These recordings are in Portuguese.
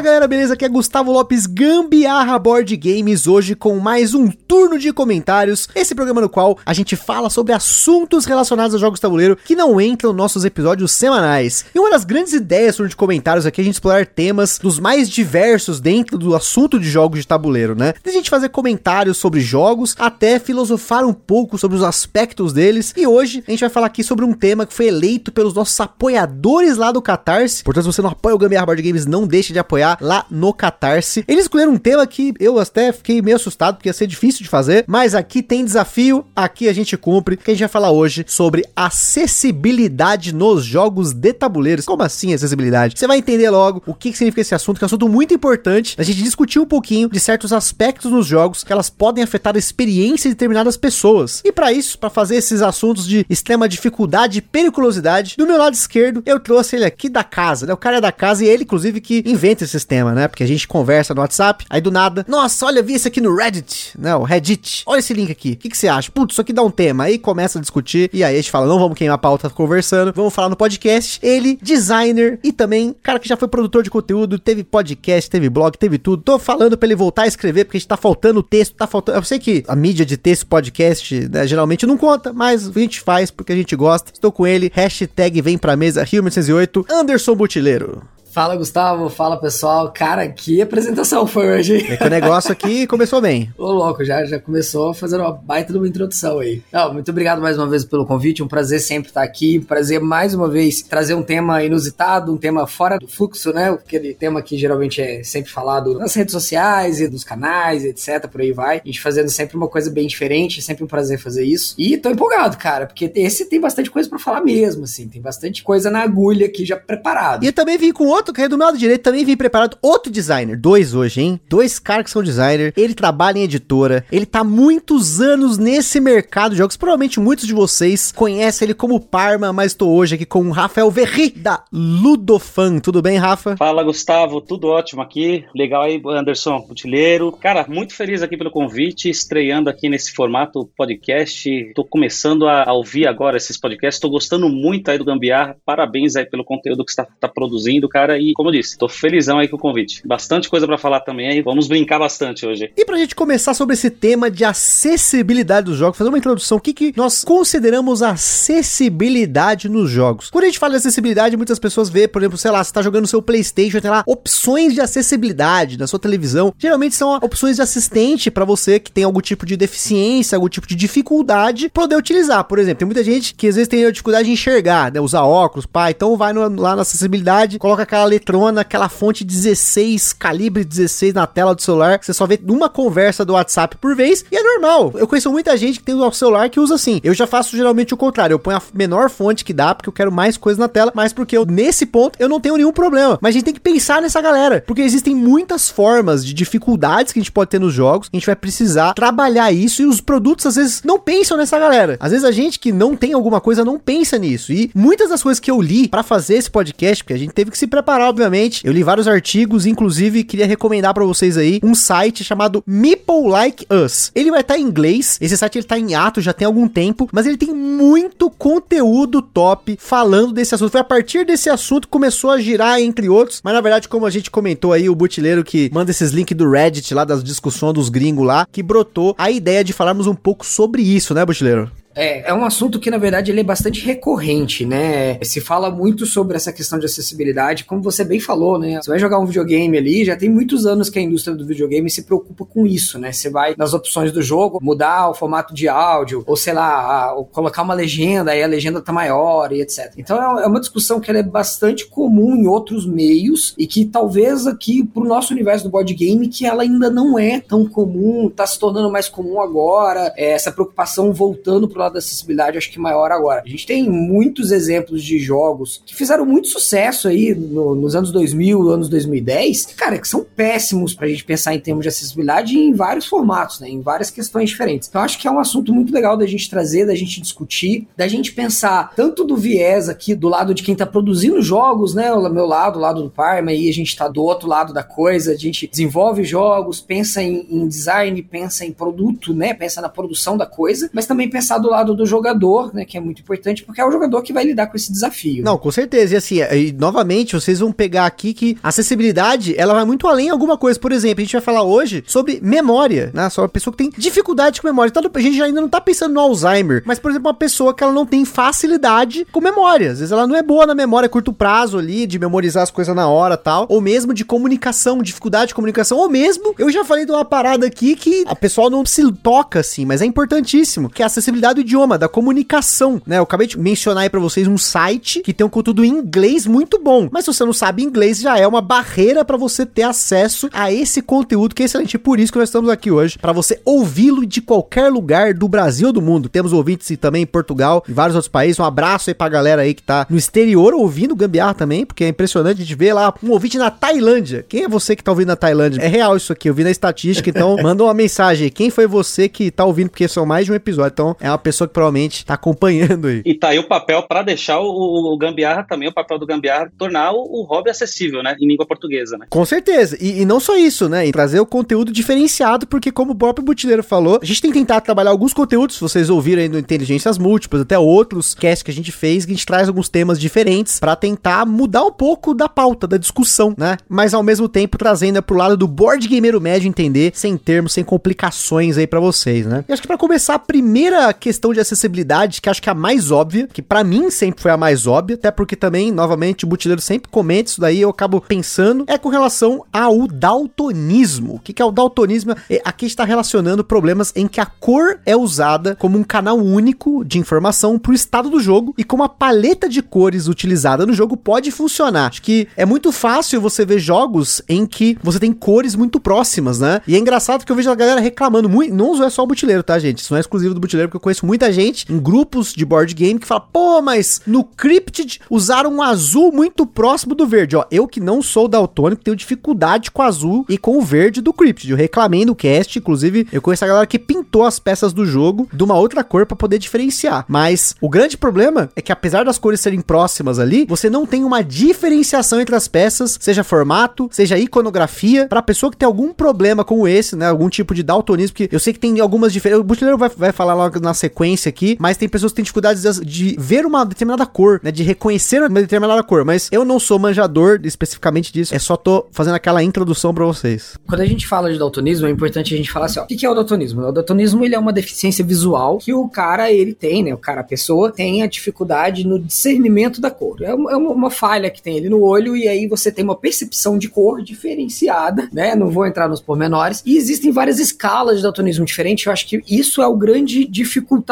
Fala galera, beleza? Aqui é Gustavo Lopes Gambiarra Board Games, hoje com mais um turno de comentários. Esse programa no qual a gente fala sobre assuntos relacionados a jogos de tabuleiro que não entram nos nossos episódios semanais. E uma das grandes ideias turno de comentários aqui é a gente explorar temas dos mais diversos dentro do assunto de jogos de tabuleiro, né? Desde a gente fazer comentários sobre jogos até filosofar um pouco sobre os aspectos deles. E hoje a gente vai falar aqui sobre um tema que foi eleito pelos nossos apoiadores lá do Catarse. Portanto, se você não apoia o Gambiarra Board Games, não deixe de apoiar lá no Catarse. Eles escolheram um tema que eu até fiquei meio assustado, porque ia ser difícil de fazer, mas aqui tem desafio, aqui a gente cumpre, que a gente vai falar hoje sobre acessibilidade nos jogos de tabuleiros. Como assim acessibilidade? Você vai entender logo o que, que significa esse assunto, que é um assunto muito importante, a gente discutir um pouquinho de certos aspectos nos jogos que elas podem afetar a experiência de determinadas pessoas. E para isso, para fazer esses assuntos de extrema dificuldade e periculosidade, do meu lado esquerdo, eu trouxe ele aqui da casa, né? O cara é da casa e ele, inclusive, que inventa esse sistema, né? Porque a gente conversa no WhatsApp, aí do nada, nossa, olha, vi isso aqui no Reddit, né? O Reddit. Olha esse link aqui. O que, que você acha? Putz, isso aqui dá um tema. Aí começa a discutir, e aí a gente fala, não vamos queimar a pauta conversando, vamos falar no podcast. Ele, designer e também, cara que já foi produtor de conteúdo, teve podcast, teve blog, teve tudo. Tô falando pra ele voltar a escrever, porque a gente tá faltando texto, tá faltando. Eu sei que a mídia de texto, podcast, né, geralmente não conta, mas a gente faz porque a gente gosta. Estou com ele, hashtag vem pra mesa, Rio 1908, Anderson Butileiro. Fala, Gustavo. Fala, pessoal. Cara, que apresentação foi hoje. É que o negócio aqui começou bem. Ô, louco, já, já começou fazendo uma baita de uma introdução aí. Não, muito obrigado mais uma vez pelo convite. Um prazer sempre estar aqui. Um prazer mais uma vez trazer um tema inusitado, um tema fora do fluxo, né? Aquele tema que geralmente é sempre falado nas redes sociais e nos canais, etc. Por aí vai. A gente fazendo sempre uma coisa bem diferente. Sempre um prazer fazer isso. E tô empolgado, cara, porque esse tem bastante coisa para falar mesmo, assim. Tem bastante coisa na agulha aqui já preparado. E eu também vim com outro outro, que é do meu lado direito, também vim preparado outro designer. Dois hoje, hein? Dois caras que são designer. Ele trabalha em editora. Ele tá muitos anos nesse mercado de jogos. Provavelmente muitos de vocês conhecem ele como Parma, mas tô hoje aqui com o Rafael Verri, da Ludofan. Tudo bem, Rafa? Fala, Gustavo. Tudo ótimo aqui. Legal aí, Anderson Butileiro. Cara, muito feliz aqui pelo convite, estreando aqui nesse formato podcast. Tô começando a, ouvir agora esses podcasts. Tô gostando muito aí do Gambiarra. Parabéns aí pelo conteúdo que você tá, tá produzindo, cara cara. E, como disse, tô felizão aí com o convite. Bastante coisa para falar também aí. Vamos brincar bastante hoje. E pra gente começar sobre esse tema de acessibilidade dos jogos, fazer uma introdução, o que, que nós consideramos acessibilidade nos jogos? Quando a gente fala de acessibilidade, muitas pessoas vê, por exemplo, sei lá, você tá jogando no seu PlayStation, tem lá opções de acessibilidade na sua televisão. Geralmente são opções de assistente para você que tem algum tipo de deficiência, algum tipo de dificuldade poder utilizar. Por exemplo, tem muita gente que às vezes tem dificuldade de enxergar, né? Usar óculos, pá. Então vai no, lá na acessibilidade, coloca aquela aquela letrona, aquela fonte 16, calibre 16 na tela do celular, você só vê uma conversa do WhatsApp por vez, e é normal. Eu conheço muita gente que tem um celular que usa assim. Eu já faço geralmente o contrário, eu ponho a menor fonte que dá, porque eu quero mais coisa na tela, mas porque eu, nesse ponto, eu não tenho nenhum problema. Mas a gente tem que pensar nessa galera, porque existem muitas formas de dificuldades que a gente pode ter nos jogos, a gente vai precisar trabalhar isso, e os produtos às vezes não pensam nessa galera. Às vezes a gente que não tem alguma coisa não pensa nisso, e muitas das coisas que eu li para fazer esse podcast, porque a gente teve que se preparar preparar, obviamente. Eu li vários artigos, inclusive queria recomendar para vocês aí um site chamado Meeple Like Us. Ele vai estar tá em inglês, esse site ele tá em ato já tem algum tempo, mas ele tem muito conteúdo top falando desse assunto. Foi a partir desse assunto que começou a girar entre outros, mas na verdade, como a gente comentou aí, o butileiro que manda esses links do Reddit lá das discussões dos gringos lá, que brotou a ideia de falarmos um pouco sobre isso, né, butileiro? É, é um assunto que, na verdade, ele é bastante recorrente, né? Se fala muito sobre essa questão de acessibilidade, como você bem falou, né? Você vai jogar um videogame ali, já tem muitos anos que a indústria do videogame se preocupa com isso, né? Você vai nas opções do jogo, mudar o formato de áudio, ou sei lá, ou colocar uma legenda, aí a legenda tá maior e etc. Então é, é uma discussão que é bastante comum em outros meios e que talvez aqui pro nosso universo do board game que ela ainda não é tão comum, tá se tornando mais comum agora, é, essa preocupação voltando pro lado da acessibilidade, acho que maior agora. A gente tem muitos exemplos de jogos que fizeram muito sucesso aí no, nos anos 2000, anos 2010, cara, que são péssimos pra gente pensar em termos de acessibilidade em vários formatos, né, em várias questões diferentes. Então acho que é um assunto muito legal da gente trazer, da gente discutir, da gente pensar tanto do viés aqui do lado de quem tá produzindo jogos, né, o meu lado, o lado do Parma, aí a gente tá do outro lado da coisa, a gente desenvolve jogos, pensa em, em design, pensa em produto, né, pensa na produção da coisa, mas também pensar do lado do jogador, né, que é muito importante, porque é o jogador que vai lidar com esse desafio. Não, com certeza. E assim, e, novamente, vocês vão pegar aqui que a acessibilidade, ela vai muito além de alguma coisa. Por exemplo, a gente vai falar hoje sobre memória, né? Só uma pessoa que tem dificuldade com memória. Então, a gente ainda não tá pensando no Alzheimer, mas, por exemplo, uma pessoa que ela não tem facilidade com memória. Às vezes ela não é boa na memória a curto prazo ali, de memorizar as coisas na hora tal, ou mesmo de comunicação, dificuldade de comunicação, ou mesmo, eu já falei de uma parada aqui que a pessoa não se toca assim, mas é importantíssimo, que é a acessibilidade do idioma, da comunicação, né? Eu acabei de mencionar aí pra vocês um site que tem um conteúdo em inglês muito bom, mas se você não sabe inglês, já é uma barreira para você ter acesso a esse conteúdo que é excelente. Por isso que nós estamos aqui hoje, para você ouvi-lo de qualquer lugar do Brasil ou do mundo. Temos ouvintes também em Portugal e vários outros países. Um abraço aí pra galera aí que tá no exterior ouvindo Gambiarra também, porque é impressionante a gente ver lá um ouvinte na Tailândia. Quem é você que tá ouvindo na Tailândia? É real isso aqui, eu vi na estatística, então manda uma mensagem aí. Quem foi você que tá ouvindo, porque são mais de um episódio, então é uma pessoa que provavelmente tá acompanhando aí. E tá aí o papel para deixar o, o, Gambiarra também, o papel do Gambiarra, tornar o, o hobby acessível, né, em língua portuguesa, né? Com certeza, e, e não só isso, né, e trazer o conteúdo diferenciado, porque como o próprio Butileiro falou, a gente tem tentar trabalhar alguns conteúdos, vocês ouviram aí no Inteligências Múltiplas, até outros casts que a gente fez, que a gente traz alguns temas diferentes para tentar mudar um pouco da pauta, da discussão, né, mas ao mesmo tempo trazendo pro lado do board gameiro médio entender, sem termos, sem complicações aí para vocês, né. E acho que para começar, a primeira questão de acessibilidade, que acho que é a mais óbvia, que para mim sempre foi a mais óbvia, até porque também, novamente, o Butileiro sempre comenta isso daí, eu acabo pensando, é com relação ao daltonismo. O que, que é o daltonismo? É, aqui está relacionando problemas em que a cor é usada como um canal único de informação para o estado do jogo e como a paleta de cores utilizada no jogo pode funcionar. Acho que é muito fácil você ver jogos em que você tem cores muito próximas, né? E é engraçado que eu vejo a galera reclamando muito. Não é só o Butileiro, tá, gente? Isso não é exclusivo do Butileiro, porque eu conheço muita gente em grupos de board game que fala, pô, mas no Cryptid usaram um azul muito próximo do verde. Ó, eu que não sou daltônico, tenho dificuldade com o azul e com o verde do Cryptid. Eu reclamei no cast, inclusive, eu conheço a galera que pintou as peças do jogo de uma outra cor para poder diferenciar. Mas o grande problema é que apesar das cores serem próximas ali, você não tem uma diferenciação entre as peças, seja formato, seja iconografia, para pessoa que tem algum problema como esse, né, algum tipo de daltonismo, que eu sei que tem algumas diferenças, o Butileiro vai, vai falar logo na sequência aqui, mas tem pessoas que têm dificuldades de, ver uma determinada cor, né, de reconhecer uma determinada cor, mas eu não sou manjador especificamente disso, é só tô fazendo aquela introdução para vocês. Quando a gente fala de daltonismo, é importante a gente falar assim, ó, o que é o daltonismo? O daltonismo, ele é uma deficiência visual que o cara, ele tem, né, o cara, a pessoa, tem a dificuldade no discernimento da cor. É uma, é uma falha que tem ali no olho e aí você tem uma percepção de cor diferenciada, né, não vou entrar nos pormenores, e existem várias escalas de daltonismo diferentes, eu acho que isso é o grande dificultador,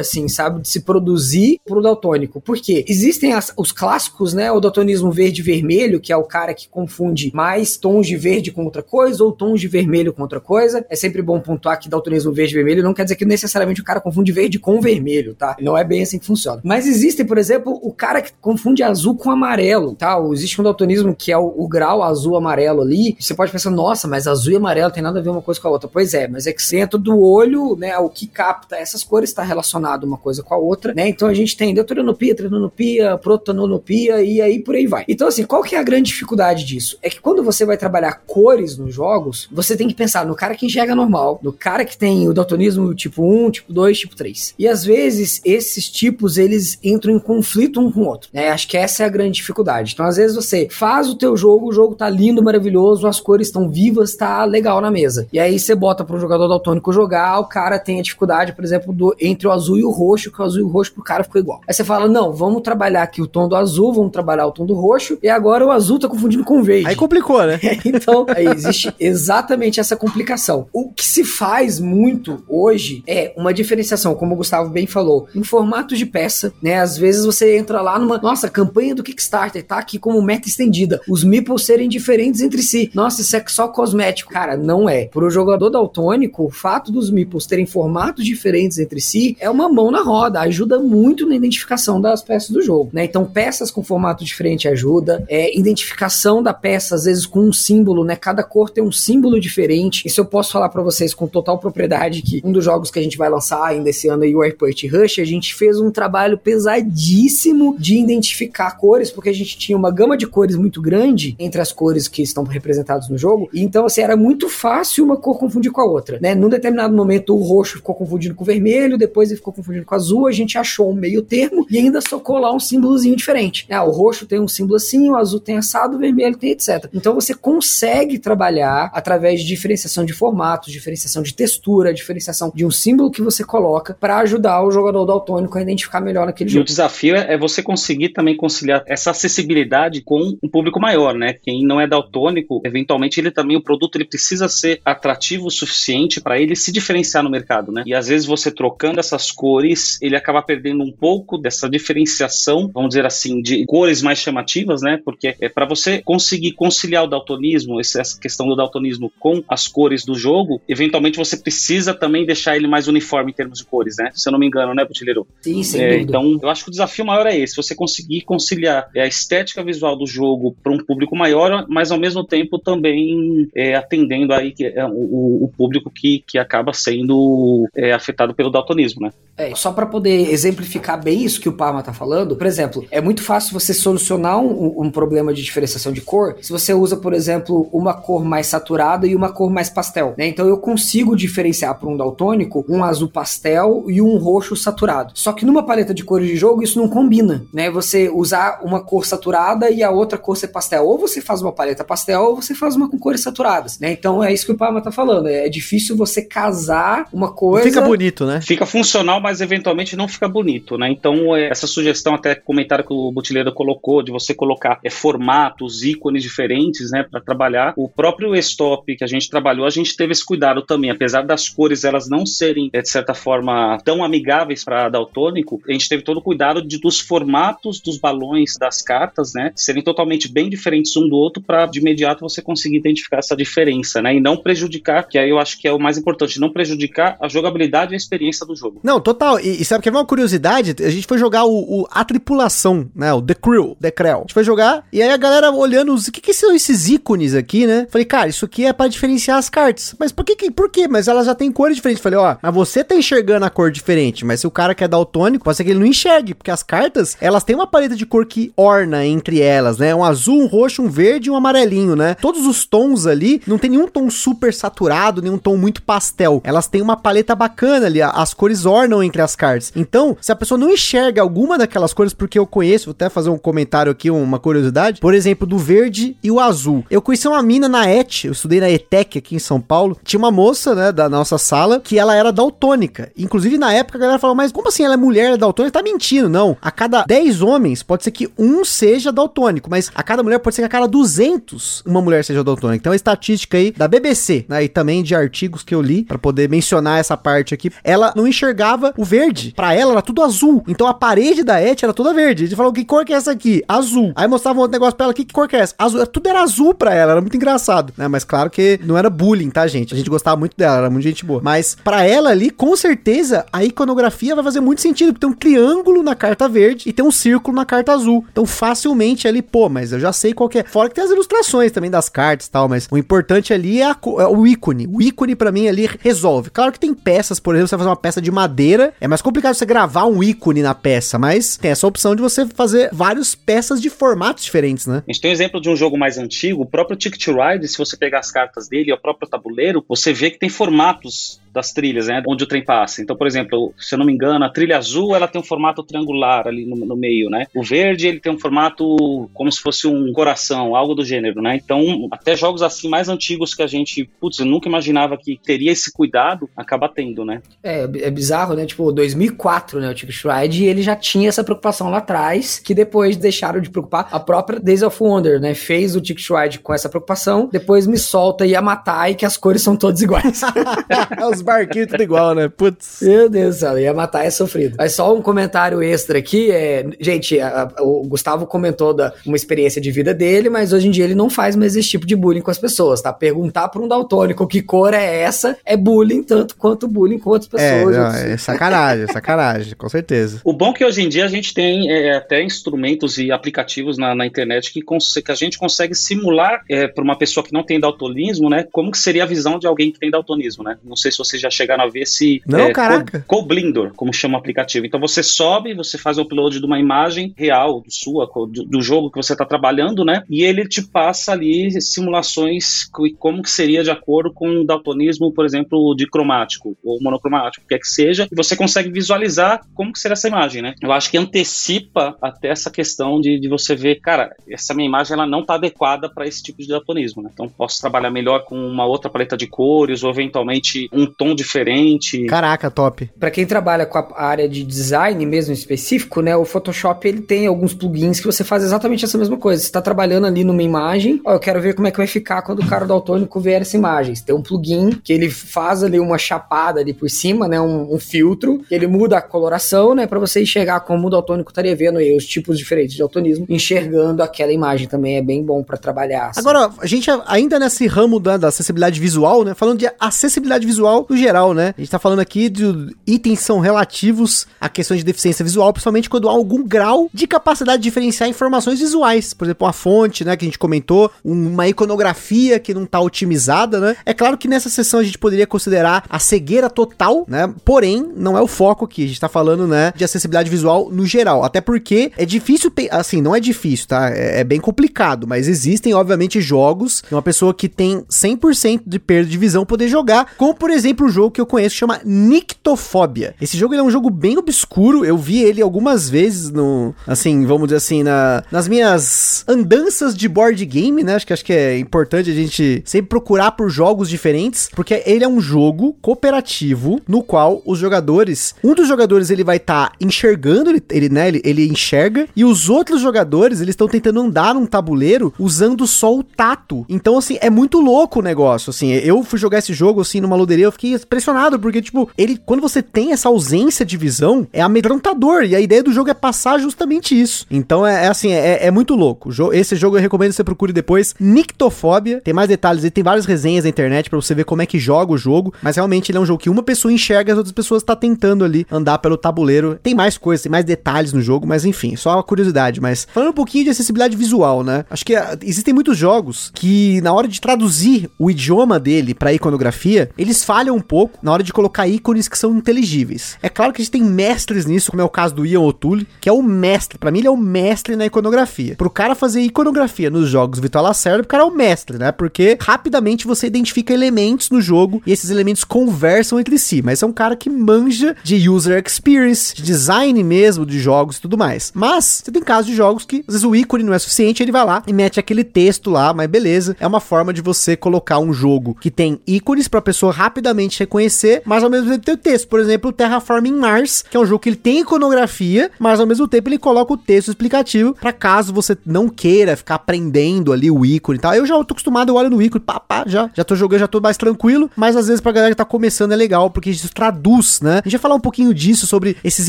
assim, sabe, de se produzir pro daltônico, porque existem as, os clássicos, né, o daltonismo verde vermelho, que é o cara que confunde mais tons de verde com outra coisa ou tons de vermelho com outra coisa. É sempre bom pontuar que daltonismo verde vermelho não quer dizer que necessariamente o cara confunde verde com vermelho, tá? Não é bem assim que funciona. Mas existe, por exemplo, o cara que confunde azul com amarelo, tá? Existe um daltonismo que é o, o grau azul-amarelo ali. Você pode pensar, nossa, mas azul e amarelo tem nada a ver uma coisa com a outra. Pois é, mas é que dentro do olho, né, o que capta essas cores está relacionado uma coisa com a outra, né? Então a gente tem deuteranopia, trinonopia, protononopia e aí por aí vai. Então assim, qual que é a grande dificuldade disso? É que quando você vai trabalhar cores nos jogos, você tem que pensar no cara que enxerga normal, no cara que tem o daltonismo tipo 1, tipo 2, tipo 3. E às vezes esses tipos eles entram em conflito um com o outro, né? Acho que essa é a grande dificuldade. Então às vezes você faz o teu jogo, o jogo tá lindo, maravilhoso, as cores estão vivas, tá legal na mesa. E aí você bota para o jogador daltônico jogar, o cara tem a dificuldade, por exemplo, do, entre o azul e o roxo, que o azul e o roxo pro cara ficou igual. Aí você fala: "Não, vamos trabalhar aqui o tom do azul, vamos trabalhar o tom do roxo, e agora o azul tá confundindo com o verde". Aí complicou, né? então, aí existe exatamente essa complicação. O que se faz muito hoje é uma diferenciação, como o Gustavo bem falou, em formatos de peça, né? Às vezes você entra lá numa, nossa, campanha do Kickstarter tá aqui como meta estendida, os meeples serem diferentes entre si. Nossa, isso é só cosmético. Cara, não é. Pro jogador daltônico, o fato dos meeples terem formatos diferentes entre si si, é uma mão na roda, ajuda muito na identificação das peças do jogo, né? Então, peças com formato diferente ajuda, é, identificação da peça, às vezes com um símbolo, né? Cada cor tem um símbolo diferente. Isso eu posso falar para vocês com total propriedade que um dos jogos que a gente vai lançar ainda esse ano aí, o Airport Rush, a gente fez um trabalho pesadíssimo de identificar cores, porque a gente tinha uma gama de cores muito grande entre as cores que estão representadas no jogo, e então, assim, era muito fácil uma cor confundir com a outra, né? Num determinado momento, o roxo ficou confundido com o vermelho, depois ele ficou confundido com o azul, a gente achou um meio termo e ainda socou lá um símbolozinho diferente. Ah, o roxo tem um símbolo assim, o azul tem assado, o vermelho tem etc. Então, você consegue trabalhar através de diferenciação de formatos, diferenciação de textura, diferenciação de um símbolo que você coloca para ajudar o jogador daltônico a identificar melhor aquele e jogo. o desafio é, é você conseguir também conciliar essa acessibilidade com um público maior, né? Quem não é daltônico, eventualmente ele também o produto ele precisa ser atrativo o suficiente para ele se diferenciar no mercado, né? E às vezes você trocando essas cores, ele acaba perdendo um pouco dessa diferenciação, vamos dizer assim, de cores mais chamativas, né? Porque é para você conseguir conciliar o daltonismo, essa questão do daltonismo com as cores do jogo, eventualmente você precisa também deixar ele mais uniforme em termos de cores, né? Se eu não me engano, né, Butileiro? Sim, sem É, então, eu acho que o desafio maior é esse: você conseguir conciliar é, a estética visual do jogo para um público maior, mas ao mesmo tempo também é, atendendo aí que é, o, o público que, que acaba sendo é, afetado pelo daltonismo, né? É, só para poder exemplificar bem isso que o Parma tá falando, por exemplo, é muito fácil você solucionar um, um problema de diferenciação de cor se você usa, por exemplo, uma cor mais saturada e uma cor mais pastel, né? Então eu consigo diferenciar para um daltônico um azul pastel e um roxo saturado. Só que numa paleta de cores de jogo isso não combina, né? Você usar uma cor saturada e a outra cor ser pastel, ou você faz uma paleta pastel ou você faz uma com cores saturadas, né? Então é isso que o Parma tá falando, é difícil você casar uma coisa Fica bonito, né? Fica funcional, mas eventualmente não fica bonito, né? Então, é, essa sugestão, até comentário que o Butileiro colocou, de você colocar é, formatos, ícones diferentes, né, para trabalhar. O próprio stop que a gente trabalhou, a gente teve esse cuidado também, apesar das cores elas não serem, é, de certa forma, tão amigáveis para daltônico, a gente teve todo o cuidado de, dos formatos dos balões das cartas, né, serem totalmente bem diferentes um do outro, para de imediato você conseguir identificar essa diferença, né, e não prejudicar, que aí eu acho que é o mais importante, não prejudicar a jogabilidade e a experiência do jogo. Não, total. E, e sabe que é uma curiosidade? A gente foi jogar o, o- a tripulação, né? O The Crew, The Creu. A gente foi jogar e aí a galera olhando os. O que, que são esses ícones aqui, né? Falei, cara, isso aqui é pra diferenciar as cartas. Mas por que? que por quê? Mas elas já têm cores diferentes. Falei, ó, mas você tá enxergando a cor diferente. Mas se o cara quer daltônico, pode ser que ele não enxergue, porque as cartas, elas têm uma paleta de cor que orna entre elas, né? Um azul, um roxo, um verde e um amarelinho, né? Todos os tons ali, não tem nenhum tom super saturado, nenhum tom muito pastel. Elas têm uma paleta bacana ali, as cores ornam entre as cartas. Então, se a pessoa não enxerga alguma daquelas cores, porque eu conheço, vou até fazer um comentário aqui, uma curiosidade, por exemplo, do verde e o azul. Eu conheci uma mina na ET, eu estudei na ETEC aqui em São Paulo, tinha uma moça, né, da nossa sala, que ela era daltônica. Inclusive, na época, a galera falou, mas como assim ela é mulher, ela é daltônica? Tá mentindo, não. A cada 10 homens, pode ser que um seja daltônico, mas a cada mulher pode ser que a cada 200 uma mulher seja daltônica. Então, a estatística aí da BBC, né, e também de artigos que eu li, pra poder mencionar essa parte aqui, ela não enxergava o verde. Pra ela, era tudo azul. Então, a parede da ET era toda verde. Gente falou, que cor que é essa aqui? Azul. Aí mostrava um outro negócio pra ela, que, cor que é essa? Azul. Tudo era azul pra ela, era muito engraçado, né? Mas claro que não era bullying, tá, gente? A gente gostava muito dela, era muito gente boa. Mas pra ela ali, com certeza, a iconografia vai fazer muito sentido, porque tem um triângulo na carta verde e tem um círculo na carta azul. Então, facilmente ali, pô, mas eu já sei qual que é. Fora que tem as ilustrações também das cartas e tal, mas o importante ali é, a é o ícone. O ícone, pra mim, ali resolve. Claro que tem peças, por exemplo, você vai fazer uma peça de madeira, é mais complicado você gravar um ícone na peça, mas tem essa opção de você fazer várias peças de formatos diferentes, né? A gente tem um exemplo de um jogo mais antigo, o próprio Ticket Ride, se você pegar as cartas dele, o próprio tabuleiro, você vê que tem formatos das trilhas, né, onde o trem passa. Então, por exemplo, se eu não me engano, a trilha azul, ela tem um formato triangular ali no, no meio, né? O verde, ele tem um formato como se fosse um coração, algo do gênero, né? Então, até jogos assim mais antigos que a gente, putz, eu nunca imaginava que teria esse cuidado, acaba tendo, né? É, é bizarro, né? Tipo, 2004, né? O Ticket Ride, ele já tinha essa preocupação lá atrás, que depois deixaram de preocupar. A própria Days of Wonder, né? Fez o Ticket Ride com essa preocupação, depois me solta e ia matar e que as cores são todas iguais. Os barquinhos tudo igual, né? Putz. Meu Deus do céu, ia matar é sofrido. Mas só um comentário extra aqui, é, gente, a- a- o Gustavo comentou da uma experiência de vida dele, mas hoje em dia ele não faz mais esse tipo de bullying com as pessoas, tá? Perguntar pra um daltônico que cor é essa é bullying tanto quanto bullying com outras pessoas. É, não, é sacanagem, é sacanagem, com certeza. O bom é que hoje em dia a gente tem é, até instrumentos e aplicativos na, na internet que, que, a gente consegue simular é, para uma pessoa que não tem daltonismo, né? Como que seria a visão de alguém que tem daltonismo, né? Não sei se vocês já chegaram a ver esse não, é, caraca. Co-Blender, como chama o aplicativo. Então você sobe, você faz o upload de uma imagem real do sua, do, do jogo que você está trabalhando, né? E ele te passa ali simulações como que seria de acordo com o daltonismo, por exemplo, de cromático ou monocromático, quer que seja, e você consegue visualizar como que seria essa imagem, né? Eu acho que antecipa até essa questão de, de você ver, cara, essa minha imagem ela não está adequada para esse tipo de daltonismo, né? Então posso trabalhar melhor com uma outra paleta de cores ou eventualmente um tom diferente. Caraca, top. Para quem trabalha com a área de design mesmo específico, né, o Photoshop ele tem alguns plugins que você faz exatamente essa mesma coisa. Você está trabalhando ali numa imagem, ó, eu quero ver como é que vai ficar quando o cara daltônico ver essa imagem. Você tem um plugin que ele faz ali uma chapada ali por cima, né, um, um filtro, ele muda a coloração, né, para você enxergar como o daltônico estaria vendo aí os tipos diferentes de daltonismo, enxergando aquela imagem também é bem bom para trabalhar. Assim. Agora, a gente ainda nesse ramo da, da, acessibilidade visual, né, falando de acessibilidade visual no geral, né, a gente tá falando aqui de itens são relativos a questões de deficiência visual, principalmente quando há algum grau de capacidade de diferenciar informações visuais, por exemplo, uma fonte, né, que a gente comentou, uma iconografia que não tá otimizada, né? É claro que nessa sessão a gente poderia considerar a cegueira total, né? Porém, não é o foco aqui, a gente tá falando, né, de acessibilidade visual no geral, até porque é difícil, assim, não é difícil, tá? É, é bem complicado, mas existem, obviamente, jogos que uma pessoa que tem 100% de perda de visão poder jogar, como, por exemplo, um jogo que eu conheço chama Nictofobia. Esse jogo é um jogo bem obscuro, eu vi ele algumas vezes no, assim, vamos dizer assim, na, nas minhas andanças de board game, né? Acho que, acho que é importante a gente sempre procurar por jogos diferentes, porque ele é um jogo cooperativo no qual os jogadores, um dos jogadores ele vai estar tá enxergando, ele, ele, né, ele, ele enxerga, e os outros jogadores, eles estão tentando andar num tabuleiro usando só o tato. Então, assim, é muito louco o negócio, assim, eu fui jogar esse jogo, assim, numa loderia, eu fiquei impressionado, porque, tipo, ele, quando você tem essa ausência de visão, é amedrontador, e a ideia do jogo é passar justamente isso. Então, é, é assim, é, é, muito louco. Esse jogo eu recomendo que você procure depois, Nictofobia, tem mais detalhes, e tem várias resenhas na internet para você ver como é que joga o jogo, mas realmente ele é um jogo que uma pessoa enxerga e as outras pessoas tá tentando ali andar pelo tabuleiro. Tem mais coisas, tem mais detalhes no jogo, mas enfim, só uma curiosidade, mas falando um pouquinho de acessibilidade visual, né? Acho que ah, existem muitos jogos que na hora de traduzir o idioma dele para iconografia, eles falham um pouco na hora de colocar ícones que são inteligíveis. É claro que a gente tem mestres nisso, como é o caso do Ian O'Toole, que é o mestre, para mim ele é o mestre na iconografia. Pro cara fazer iconografia nos jogos Vitor Lacerda, o cara é o mestre, né? Porque rapidamente você identifica elementos no jogo e esses elementos conversam entre si, mas é um cara que manja de user experience, de design mesmo de jogos e tudo mais. Mas você tem casos de jogos que às vezes o ícone não é suficiente, ele vai lá e mete aquele texto lá, mas beleza. É uma forma de você colocar um jogo que tem ícones para pessoa rapidamente reconhecer, mas ao mesmo tempo tem o texto. Por exemplo, Terraforming Mars, que é um jogo que ele tem iconografia, mas ao mesmo tempo ele coloca o texto explicativo para caso você não queira ficar aprendendo ali o ícone e tal. Eu já tô acostumado, eu olho no ícone, pá, pá, já, já tô jogando, já tô mais tranquilo, mas às vezes pra galera que tá começando é legal, porque isso traduz, né? A gente vai falar um pouquinho disso, sobre esses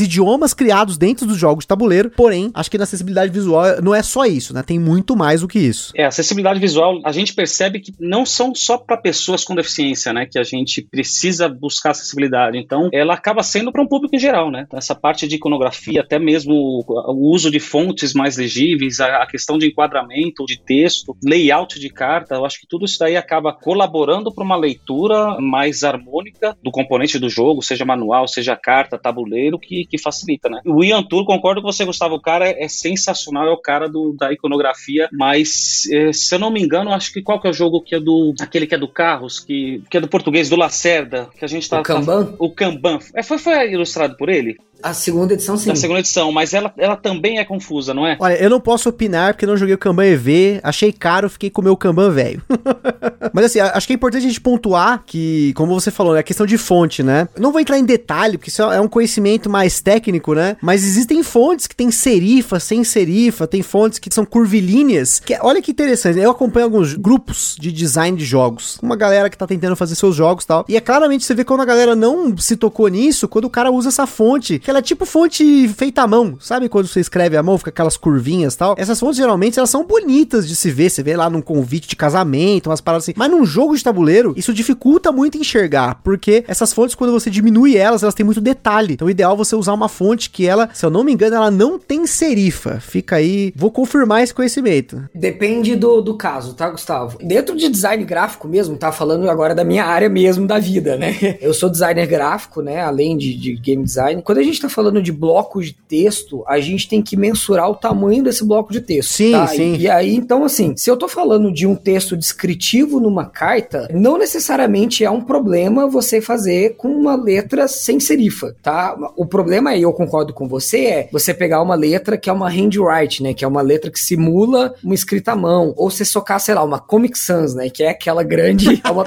idiomas criados dentro dos jogos de tabuleiro, porém, acho que na acessibilidade visual não é só isso, né? Tem muito mais do que isso. É, acessibilidade visual, a gente percebe que não são só para pessoas com deficiência, né, que a gente precisa buscar acessibilidade. Então, ela acaba sendo para um público em geral, né? Essa parte de iconografia, até mesmo o uso de fontes mais legíveis, a, questão de enquadramento de texto, layout de carta, eu acho que tudo isso daí acaba colaborando para uma leitura mais harmônica do componente do jogo, seja manual, seja carta, tabuleiro, que, que facilita, né? O Ian Tour, concordo com você, Gustavo, o cara é, é sensacional, é o cara do, da iconografia, mas é, se eu não me engano, acho que qual que é o jogo que é do, aquele que é do Carros, que, que é do português, do Lacerda, que a gente tá... O Kanban? Tá, o Kanban. É, foi, foi ilustrado por ele? A segunda edição, sim. A segunda edição, mas ela, ela também é confusa, não é? Olha, eu não posso opinar porque não joguei o Kanban EV, achei caro, fiquei com o meu Kanban velho. mas assim, acho que é importante a gente pontuar que, como você falou, é a questão de fonte, né? não vou entrar em detalhe, porque isso é um conhecimento mais técnico, né? Mas existem fontes que tem serifa, sem serifa, tem fontes que são curvilíneas. Que, olha que interessante, eu acompanho alguns grupos de design de jogos, uma galera que tá tentando fazer seus jogos e tal, e é claramente você vê quando a galera não se tocou nisso, quando o cara usa essa fonte, que ela é tipo fonte feita à mão. Sabe quando você escreve à mão, fica aquelas curvinhas e tal? Essas fontes geralmente elas são bonitas de se ver. Você vê lá num convite de casamento, umas paradas assim. Mas num jogo de tabuleiro, isso dificulta muito enxergar. Porque essas fontes, quando você diminui elas, elas têm muito detalhe. Então, o ideal é você usar uma fonte que ela, se eu não me engano, ela não tem serifa. Fica aí. Vou confirmar esse conhecimento. Depende do, do caso, tá, Gustavo? Dentro de design gráfico mesmo, tá falando agora da minha área mesmo da vida, né? Eu sou designer gráfico, né? Além de, de game design. Quando a gente tá falando de blocos de texto, a gente tem que mensurar o tamanho desse bloco de texto. Sim, tá? sim. E, e aí, então, assim, se eu tô falando de um texto descritivo numa carta, não necessariamente é um problema você fazer com uma letra sem serifa, tá? O problema aí, eu concordo com você, é você pegar uma letra que é uma handwrite, né? Que é uma letra que simula uma escrita à mão. Ou você socar, sei lá, uma Comic Sans, né? Que é aquela grande. é uma-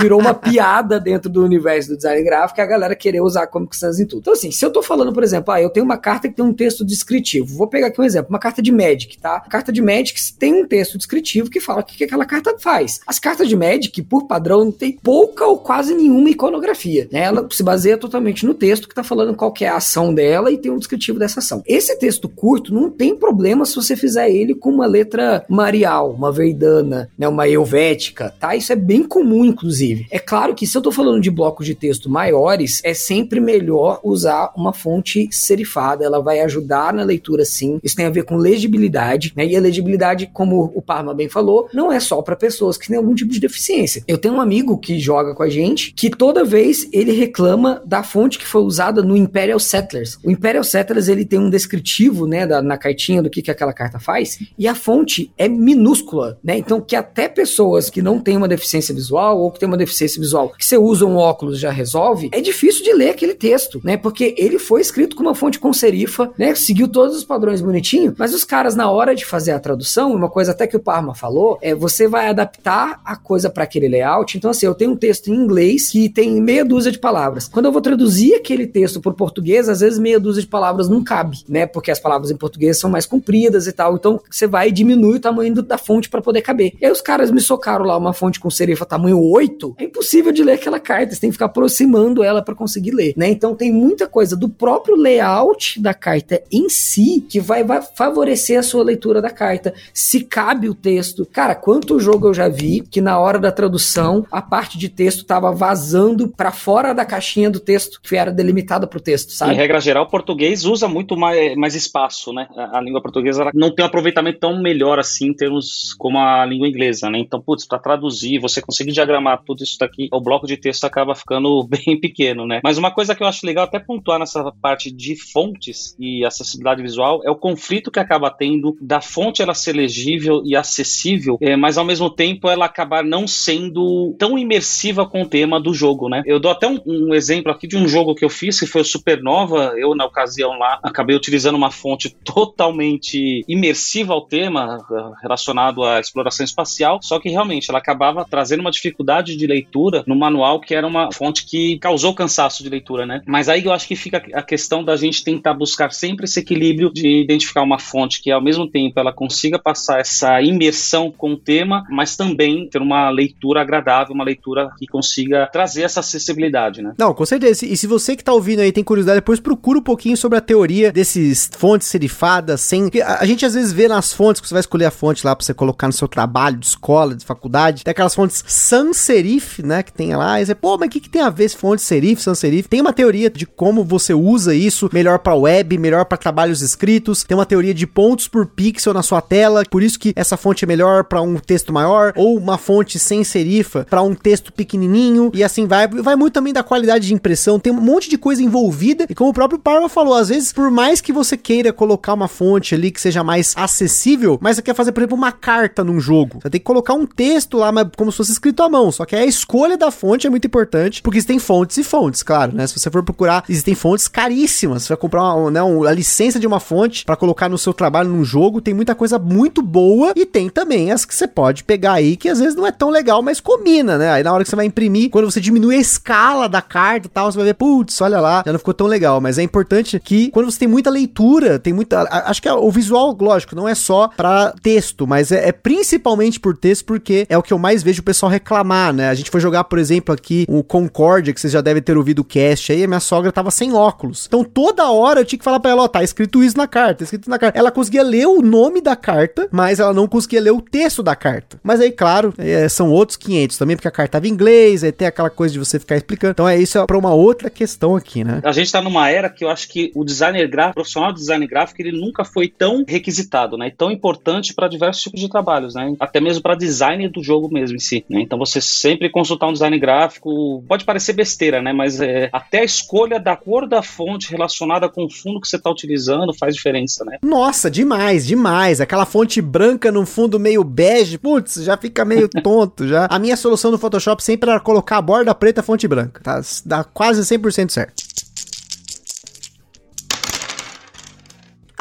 virou uma piada dentro do universo do design gráfico e a galera querer usar Comic Sans em tudo. Então, assim, se eu tô falando, por exemplo, ah, eu tenho uma carta que tem um texto descritivo. Vou pegar aqui um exemplo, uma carta de Magic, tá? A carta de Magic tem um texto descritivo que fala o que, que aquela carta faz. As cartas de Magic, por padrão, tem pouca ou quase nenhuma iconografia. Né? Ela se baseia totalmente no texto que tá falando qual é a ação dela e tem um descritivo dessa ação. Esse texto curto não tem problema se você fizer ele com uma letra marial, uma verdana, né, uma helvética, tá? Isso é bem comum, inclusive. É claro que se eu tô falando de blocos de texto maiores, é sempre melhor usar uma fonte serifada, ela vai ajudar na leitura sim. Isso tem a ver com legibilidade, né? E a legibilidade, como o Parma bem falou, não é só para pessoas que têm algum tipo de deficiência. Eu tenho um amigo que joga com a gente, que toda vez ele reclama da fonte que foi usada no Imperial Settlers. O Imperial Settlers, ele tem um descritivo, né, da- na cartinha do que, que aquela carta faz, e a fonte é minúscula, né? Então que até pessoas que não têm uma deficiência visual ou que têm uma deficiência visual, que você usa um óculos já resolve, é difícil de ler aquele texto, né? Porque ele foi escrito com uma fonte com serifa, né? Seguiu todos os padrões bonitinho, mas os caras na hora de fazer a tradução, uma coisa até que o Parma falou, é você vai adaptar a coisa para aquele layout. Então assim, eu tenho um texto em inglês que tem meia dúzia de palavras. Quando eu vou traduzir aquele texto para português, às vezes meia dúzia de palavras não cabe, né? Porque as palavras em português são mais compridas e tal. Então você vai e diminui o tamanho da fonte para poder caber. E aí os caras me socaram lá uma fonte com serifa tamanho 8, é impossível de ler aquela carta, você tem que ficar aproximando ela para conseguir ler, né? Então tem muita coisa do próprio layout da carta em si que vai, vai favorecer a sua leitura da carta. Se cabe o texto. Cara, quanto jogo eu já vi que na hora da tradução a parte de texto tava vazando para fora da caixinha do texto que era delimitada pro texto, Em sabe? regra geral, o português usa muito mais, mais espaço, né? A, a língua portuguesa não tem um aproveitamento tão melhor assim em termos como a língua inglesa, né? Então, putz, para traduzir, você conseguir diagramar tudo isso daqui, o bloco de texto acaba ficando bem pequeno, né? Mas uma coisa que eu acho legal até pontuar nessa parte de fontes e acessibilidade visual é o conflito que acaba tendo da fonte ela ser legível e acessível, eh, mas ao mesmo tempo ela acabar não sendo tão imersiva com o tema do jogo, né? Eu dou até um, um exemplo aqui de um jogo que eu fiz, que foi o Supernova. Eu, na ocasião lá, acabei utilizando uma fonte totalmente imersiva ao tema, eh, relacionado à exploração espacial, só que realmente ela acabava trazendo uma dificuldade de leitura no manual, que era uma fonte que causou cansaço de leitura, né? Mas aí eu acho que fica a questão da gente tentar buscar sempre esse equilíbrio de identificar uma fonte que, ao mesmo tempo, ela consiga passar essa imersão com o tema, mas também ter uma leitura agradável, uma leitura que consiga trazer essa acessibilidade, né? Não, com certeza. E se você que tá ouvindo aí tem curiosidade, depois procura um pouquinho sobre a teoria desses fontes serifadas, sem. A, gente às vezes vê nas fontes, que você vai escolher a fonte lá pra você colocar no seu trabalho, de escola, de faculdade, tem aquelas fontes sans serif, né? Que tem lá, e você, pô, mas o que, que tem a ver fonte serif, sans serif? Tem uma teoria de como você usa isso melhor pra web, melhor pra trabalhos escritos, tem uma teoria de pontos por pixel na sua tela, por isso que essa fonte é melhor pra um texto maior, ou uma fonte sem serifa pra um texto pequenininho, e assim vai. Vai muito também da qualidade de impressão, tem um monte de coisa envolvida, e como o próprio Parma falou, às vezes, por mais que você queira colocar uma fonte ali que seja mais acessível, mas você quer fazer, por exemplo, uma carta num jogo, você tem que colocar um texto lá, mas como se fosse escrito à mão, só que a escolha da fonte é muito importante, porque existem fontes e fontes, claro, né? Se você for procurar, existem fontes caríssimas, você vai comprar uma, né, a licença de uma fonte pra colocar no seu trabalho num jogo, tem muita coisa muito boa, e tem também as que você pode pegar aí, que às vezes não é tão legal, mas combina, né? Aí na hora que você vai imprimir, quando você diminui a escala da carta e tal, você vai ver, putz, olha lá, já não ficou tão legal. Mas é importante que quando você tem muita leitura, tem muita. Acho que é o visual, lógico, não é só pra texto, mas é, é principalmente por texto, porque é o que eu mais vejo o pessoal reclamar, né? A gente foi jogar, por exemplo, aqui o Concórdia, que vocês já devem ter ouvido o cast aí, a minha sogra tava sem óculos. Então toda hora eu tinha que falar pra ela, ó, tá escrito isso na carta, tá escrito na carta. Ela conseguia ler o nome da carta, mas ela não conseguia ler o texto da carta. Mas aí, claro, é, são outros 500 também, porque a carta tava em inglês, aí tem aquela coisa de você ficar explicando. Então é isso é pra uma outra questão aqui, né? A gente tá numa era que eu acho que o designer gráfico, o profissional de design gráfico, ele nunca foi tão requisitado, né? E tão importante para diversos tipos de trabalhos, né? Até mesmo para design do jogo mesmo em si, né? Então você sempre consultar um design gráfico, pode parecer besteira, né? Mas é, até a escolha da cor da fonte relacionada com o fundo que você está utilizando faz diferença, né? Nossa, demais, demais. Aquela fonte branca num fundo meio bege, putz, já fica meio tonto já. A minha solução no Photoshop sempre era colocar a borda preta fonte branca, tá? Dá quase 100% certo.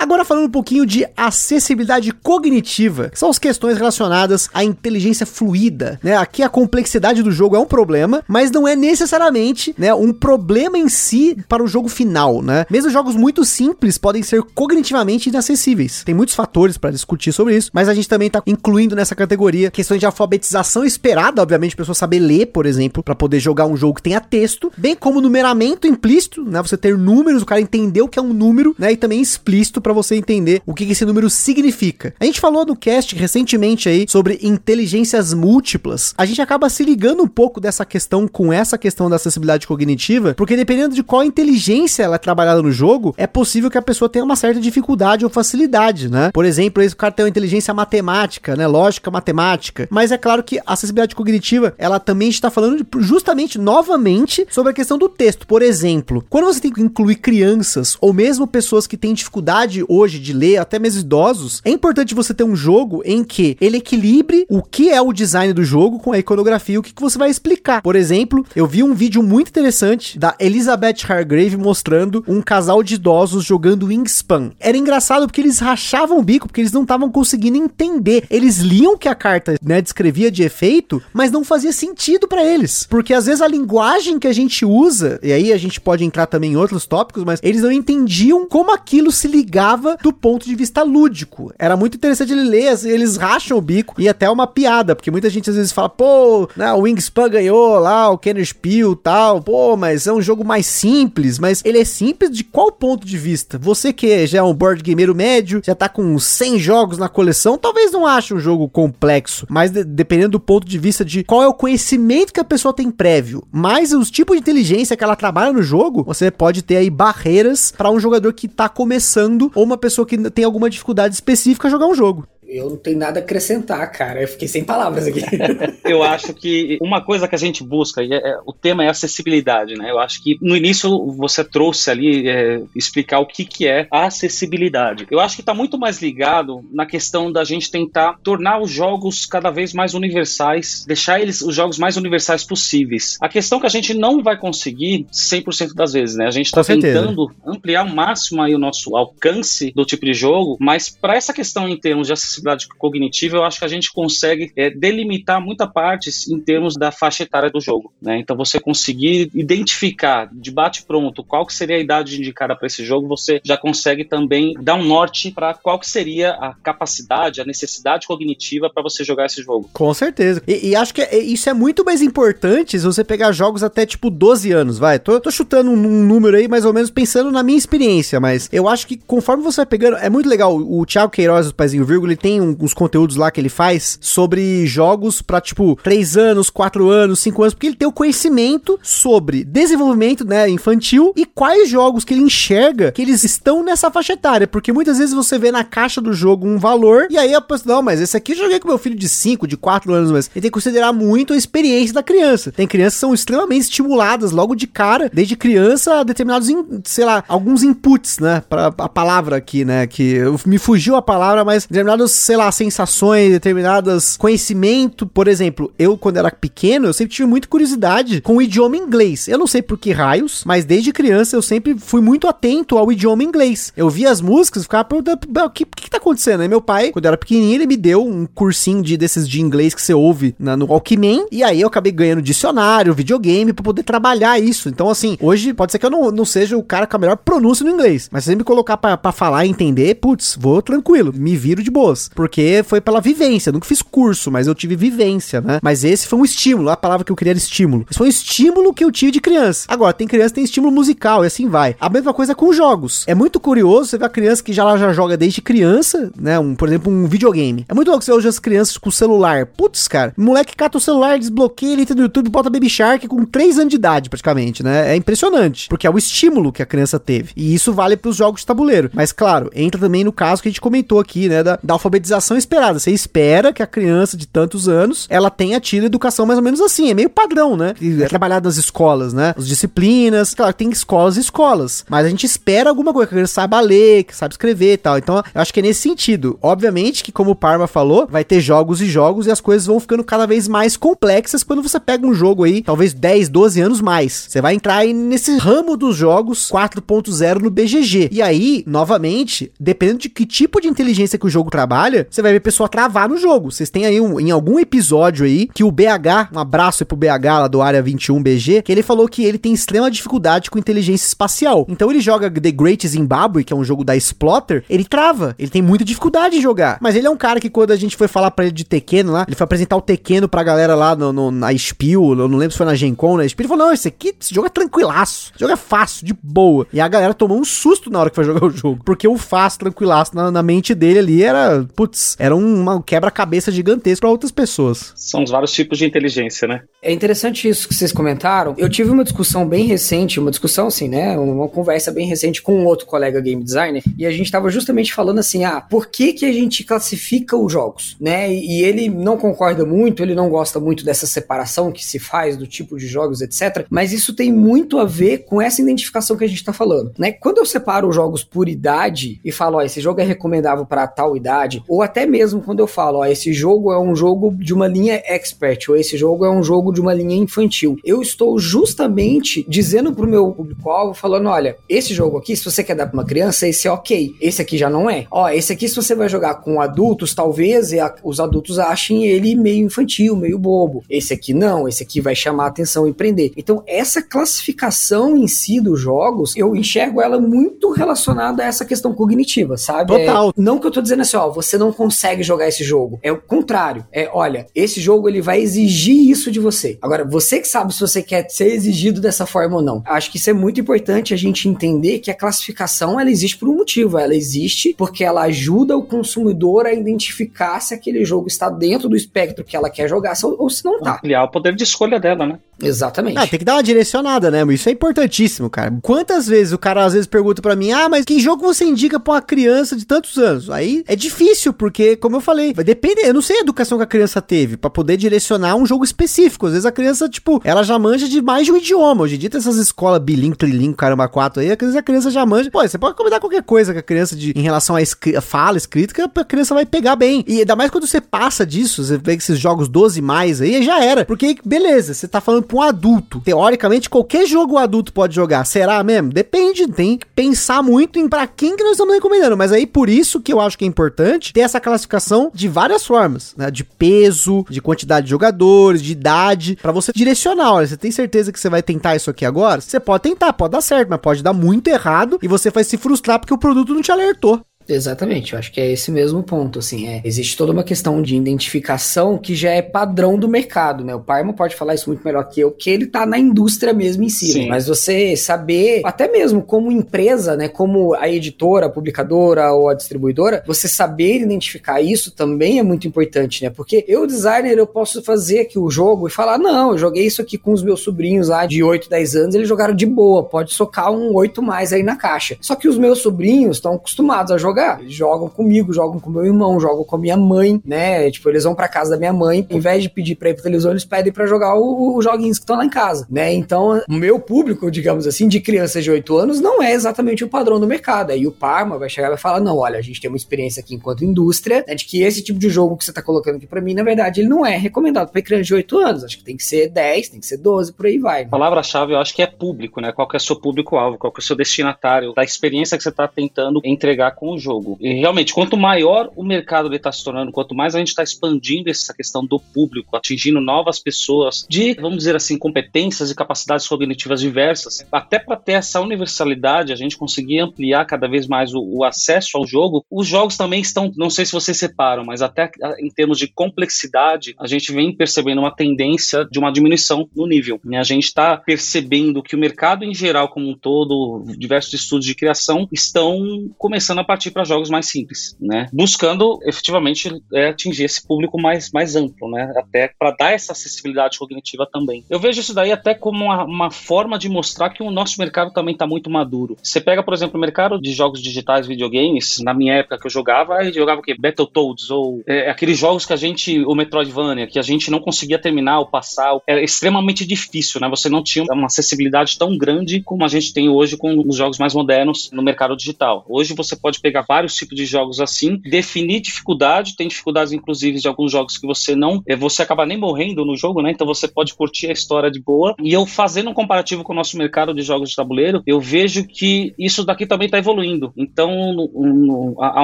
Agora falando um pouquinho de acessibilidade cognitiva, são as questões relacionadas à inteligência fluida, né? Aqui a complexidade do jogo é um problema, mas não é necessariamente, né, um problema em si para o jogo final, né? Mesmo jogos muito simples podem ser cognitivamente inacessíveis. Tem muitos fatores para discutir sobre isso, mas a gente também está incluindo nessa categoria questões de alfabetização esperada, obviamente, a pessoa saber ler, por exemplo, para poder jogar um jogo que tenha texto, bem como numeramento implícito, né? Você ter números, o cara entender o que é um número, né? E também explícito para você entender o que esse número significa. A gente falou no cast recentemente aí sobre inteligências múltiplas. A gente acaba se ligando um pouco dessa questão com essa questão da acessibilidade cognitiva, porque dependendo de qual inteligência ela é trabalhada no jogo, é possível que a pessoa tenha uma certa dificuldade ou facilidade, né? Por exemplo, esse cara tem uma inteligência matemática, né? Lógica matemática. Mas é claro que a acessibilidade cognitiva, ela também está falando justamente novamente sobre a questão do texto. Por exemplo, quando você tem que incluir crianças ou mesmo pessoas que têm dificuldade hoje de ler, até mesmo idosos, é importante você ter um jogo em que ele equilibre o que é o design do jogo com a iconografia, o que, que você vai explicar. Por exemplo, eu vi um vídeo muito interessante da Elizabeth Hargrave mostrando um casal de idosos jogando Wingspan. Era engraçado porque eles rachavam o bico, porque eles não estavam conseguindo entender. Eles liam que a carta, né, descrevia de efeito, mas não fazia sentido para eles. Porque às vezes a linguagem que a gente usa, e aí a gente pode entrar também em outros tópicos, mas eles não entendiam como aquilo se ligava do ponto de vista lúdico. Era muito interessante ele ler, eles racham o bico e até uma piada, porque muita gente às vezes fala, pô, né, o Wingspan ganhou lá, o Kenner Spiel tal, pô, mas é um jogo mais simples, mas ele é simples de qual ponto de vista? Você que já é um board gameiro médio, já tá com 100 jogos na coleção, talvez não ache um jogo complexo, mas de, dependendo do ponto de vista de qual é o conhecimento que a pessoa tem prévio, mais os tipos de inteligência que ela trabalha no jogo, você pode ter aí barreiras para um jogador que tá começando ou uma pessoa que tem alguma dificuldade específica jogar um jogo. Eu não tenho nada a acrescentar, cara. Eu fiquei sem palavras aqui. eu acho que uma coisa que a gente busca, e é, é, o tema é acessibilidade, né? Eu acho que no início você trouxe ali é, explicar o que, que é a acessibilidade. Eu acho que está muito mais ligado na questão da gente tentar tornar os jogos cada vez mais universais, deixar eles os jogos mais universais possíveis. A questão que a gente não vai conseguir 100% das vezes, né? A gente está tentando ampliar ao máximo aí o nosso alcance do tipo de jogo, mas para essa questão em termos de acessibilidade acessibilidade cognitiva, eu acho que a gente consegue é, delimitar muita parte em termos da faixa etária do jogo. Né? Então, você conseguir identificar de bate-pronto qual que seria a idade indicada para esse jogo, você já consegue também dar um norte para qual que seria a capacidade, a necessidade cognitiva para você jogar esse jogo. Com certeza. E, e acho que é, isso é muito mais importante se você pegar jogos até tipo 12 anos, vai. Tô, tô chutando um, um número aí, mais ou menos pensando na minha experiência, mas eu acho que conforme você vai pegando, é muito legal. O Thiago Queiroz, o Paizinho Vírgula, ele tem tem uns conteúdos lá que ele faz sobre jogos para tipo 3 anos, 4 anos, 5 anos, porque ele tem o conhecimento sobre desenvolvimento, né, infantil e quais jogos que ele enxerga que eles estão nessa faixa etária, porque muitas vezes você vê na caixa do jogo um valor e aí a pessoa, não, mas esse aqui eu joguei com meu filho de 5, de 4 anos, mas ele tem que considerar muito a experiência da criança. Tem crianças que são extremamente estimuladas logo de cara, desde criança a determinados, sei lá, alguns inputs, né, para a palavra aqui, né, que me fugiu a palavra, mas determinados sei lá, sensações, determinadas conhecimento. Por exemplo, eu, quando era pequeno, eu sempre tive muita curiosidade com o idioma inglês. Eu não sei por que raios, mas desde criança eu sempre fui muito atento ao idioma inglês. Eu via as músicas ficava perguntando o que, que, tá acontecendo. Aí meu pai, quando eu era pequenininho, ele me deu um cursinho de, desses de inglês que você ouve na, no Walkman. E aí eu acabei ganhando dicionário, videogame, para poder trabalhar isso. Então, assim, hoje pode ser que eu não, não seja o cara com a melhor pronúncia no inglês. Mas se você me colocar para falar e entender, putz, vou tranquilo, me viro de boas. Porque foi pela vivência. Nunca fiz curso, mas eu tive vivência, né? Mas esse foi um estímulo, a palavra que eu queria era estímulo. Esse foi um estímulo que eu tive de criança. Agora, tem criança que tem estímulo musical e assim vai. A mesma coisa com jogos. É muito curioso você ver a criança que já, já joga desde criança, né? Um, por exemplo, um videogame. É muito louco você hoje as crianças com celular. Putz, cara, moleque cata o celular, desbloqueia, ele entra no YouTube, bota Baby Shark com 3 anos de idade, praticamente, né? É impressionante, porque é o estímulo que a criança teve. E isso vale para os jogos de tabuleiro. Mas, claro, entra também no caso que a gente comentou aqui, né? Da, da alfabetização esperada. Você espera que a criança de tantos anos ela tenha tido educação mais ou menos assim. É meio padrão, né? É trabalhado nas escolas, né? As disciplinas, claro, tem escolas e escolas. Mas a gente espera alguma coisa, que a criança saiba ler, que saiba escrever e tal. Então, eu acho que é nesse sentido. Obviamente que, como o Parma falou, vai ter jogos e jogos e as coisas vão ficando cada vez mais complexas quando você pega um jogo aí, talvez 10, 12 anos mais. Você vai entrar aí nesse ramo dos jogos 4.0 no BGG. E aí, novamente, dependendo de que tipo de inteligência que o jogo trabalha, você vai ver pessoa travar no jogo. Vocês têm aí um, em algum episódio aí que o BH, um abraço aí pro BH lá do Área 21 BG, que ele falou que ele tem extrema dificuldade com inteligência espacial. Então ele joga The Great Zimbabwe, que é um jogo da Splotter, ele trava. Ele tem muita dificuldade de jogar. Mas ele é um cara que quando a gente foi falar para ele de Tequeno lá, ele foi apresentar o Tequeno pra galera lá no, no, na Spiel, eu não lembro se foi na Gen Con, na Spiel, ele falou, não, esse aqui, esse jogo é tranquilaço. Esse jogo é fácil, de boa. E a galera tomou um susto na hora que foi jogar o jogo. Porque o fácil, tranquilaço na, na mente dele ali era, putz, era uma quebra-cabeça gigantesco para outras pessoas. São os vários tipos de inteligência, né? É interessante isso que vocês comentaram. Eu tive uma discussão bem recente, uma discussão assim, né? Uma conversa bem recente com um outro colega game designer, e a gente tava justamente falando assim: ah, por que que a gente classifica os jogos, né? E ele não concorda muito, ele não gosta muito dessa separação que se faz do tipo de jogos, etc. Mas isso tem muito a ver com essa identificação que a gente tá falando, né? Quando eu separo os jogos por idade e falo, ó, esse jogo é recomendável para tal idade, ou até mesmo quando eu falo, ó, esse jogo é um jogo de uma linha expert, ou esse jogo é um jogo de uma linha infantil, eu estou justamente dizendo pro meu público-alvo, falando, olha, esse jogo aqui, se você quer dar pra uma criança, esse é ok, esse aqui já não é. Ó, esse aqui, se você vai jogar com adultos, talvez os adultos achem ele meio infantil, meio bobo. Esse aqui não, esse aqui vai chamar a atenção e prender. Então, essa classificação em si dos jogos, eu enxergo ela muito relacionada a essa questão cognitiva, sabe? Total. É, não que eu tô dizendo assim, ó, você não consegue jogar esse jogo. É o contrário. É, olha, esse jogo ele vai exigir isso de você. Agora, você que sabe se você quer ser exigido dessa forma ou não. Acho que isso é muito importante a gente entender que a classificação ela existe por um motivo. Ela existe porque ela ajuda o consumidor a identificar se aquele jogo está dentro do espectro que ela quer jogar ou se não tá. Ampliar o poder de escolha dela, né? Exatamente. Ah, tem que dar uma direcionada, né? Isso é importantíssimo, cara. Quantas vezes o cara às vezes pergunta para mim: "Ah, mas que jogo você indica para uma criança de tantos anos?" Aí é difícil, porque como eu falei, vai depender, eu não sei a educação que a criança teve para poder direcionar um jogo específico. Às vezes a criança, tipo, ela já manja de mais de um idioma. Hoje em dia tem essas escolas bilingue, trilingue, caramba, quatro aí, às vezes a criança já manja. Pô, você pode comentar qualquer coisa com a criança de, em relação a escri fala, escrita, que a criança vai pegar bem. E ainda mais quando você passa disso, você vê esses jogos 12 mais aí, já era. Porque, beleza, você tá falando pra um adulto. Teoricamente, qualquer jogo adulto pode jogar. Será mesmo? Depende, tem que pensar muito em pra quem que nós estamos recomendando. Mas aí, por isso que eu acho que é importante ter essa classificação de várias formas, né? De peso, de quantidade de jogadores, de idade, para você direcionar. Olha, você tem certeza que você vai tentar isso aqui agora? Você pode tentar, pode dar certo, mas pode dar muito errado e você vai se frustrar porque o produto não te alertou. Exatamente, eu acho que é esse mesmo ponto, assim, é, existe toda uma questão de identificação que já é padrão do mercado, né, o Parma pode falar isso muito melhor que eu, que ele tá na indústria mesmo em si, né? mas você saber, até mesmo como empresa, né, como a editora, a publicadora ou a distribuidora, você saber identificar isso também é muito importante, né, porque eu, designer, eu posso fazer aqui o jogo e falar, não, eu joguei isso aqui com os meus sobrinhos lá de 8, 10 anos, eles jogaram de boa, pode socar um 8 mais aí na caixa, só que os meus sobrinhos estão acostumados a jogar jogar. Eles jogam comigo, jogam com meu irmão, jogam com a minha mãe, né? Tipo, eles vão pra casa da minha mãe, em vez de pedir pra ir pro televisor, eles pedem pra jogar os joguinhos que estão lá em casa, né? Então, o meu público, digamos assim, de crianças de 8 anos, não é exatamente o padrão do mercado. Aí o Parma vai chegar e vai falar: não, olha, a gente tem uma experiência aqui enquanto indústria, né, de que esse tipo de jogo que você tá colocando aqui pra mim, na verdade, ele não é recomendado pra criança de 8 anos. Acho que tem que ser 10, tem que ser 12, por aí vai. Né? Palavra-chave eu acho que é público, né? Qual que é o seu público-alvo, qual que é o seu destinatário, da experiência que você tá tentando entregar com o jogo jogo. E realmente, quanto maior o mercado está se tornando, quanto mais a gente está expandindo essa questão do público, atingindo novas pessoas de, vamos dizer assim, competências e capacidades cognitivas diversas, até para ter essa universalidade, a gente conseguir ampliar cada vez mais o, o, acesso ao jogo. Os jogos também estão, não sei se vocês separam, mas até em termos de complexidade, a gente vem percebendo uma tendência de uma diminuição no nível. Né? A gente está percebendo que o mercado em geral, como um todo, diversos estudos de criação, estão começando a partir para jogos mais simples, né? buscando efetivamente é, atingir esse público mais, mais amplo, né? até para dar essa acessibilidade cognitiva também. Eu vejo isso daí até como uma, uma forma de mostrar que o nosso mercado também está muito maduro. Você pega, por exemplo, o mercado de jogos digitais, videogames, na minha época que eu jogava, eu jogava o quê? Battletoads, ou é, aqueles jogos que a gente, o Metroidvania, que a gente não conseguia terminar ou passar, era extremamente difícil, né? Você não tinha uma acessibilidade tão grande como a gente tem hoje com os jogos mais modernos no mercado digital. Hoje você pode pegar vários tipos de jogos assim, definir dificuldade, tem dificuldades inclusive de alguns jogos que você não, é, você acaba nem morrendo no jogo, né? Então você pode curtir a história de boa. E eu fazendo um comparativo com o nosso mercado de jogos de tabuleiro, eu vejo que isso daqui também está evoluindo. Então, no, no, há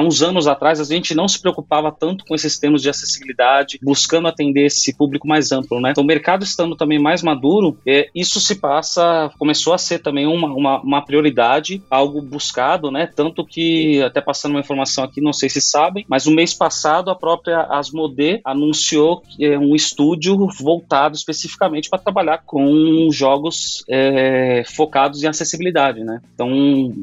uns anos atrás, a gente não se preocupava tanto com esses temas de acessibilidade, buscando atender esse público mais amplo, né? Então, o mercado estando também mais maduro, é, isso se passa, começou a ser também uma, uma, uma, prioridade, algo buscado, né? Tanto que, até passando uma informação aqui, não sei se sabem, mas o mês passado a própria Asmodee anunciou é um estúdio voltado especificamente para trabalhar com jogos é, focados em acessibilidade, né? Então,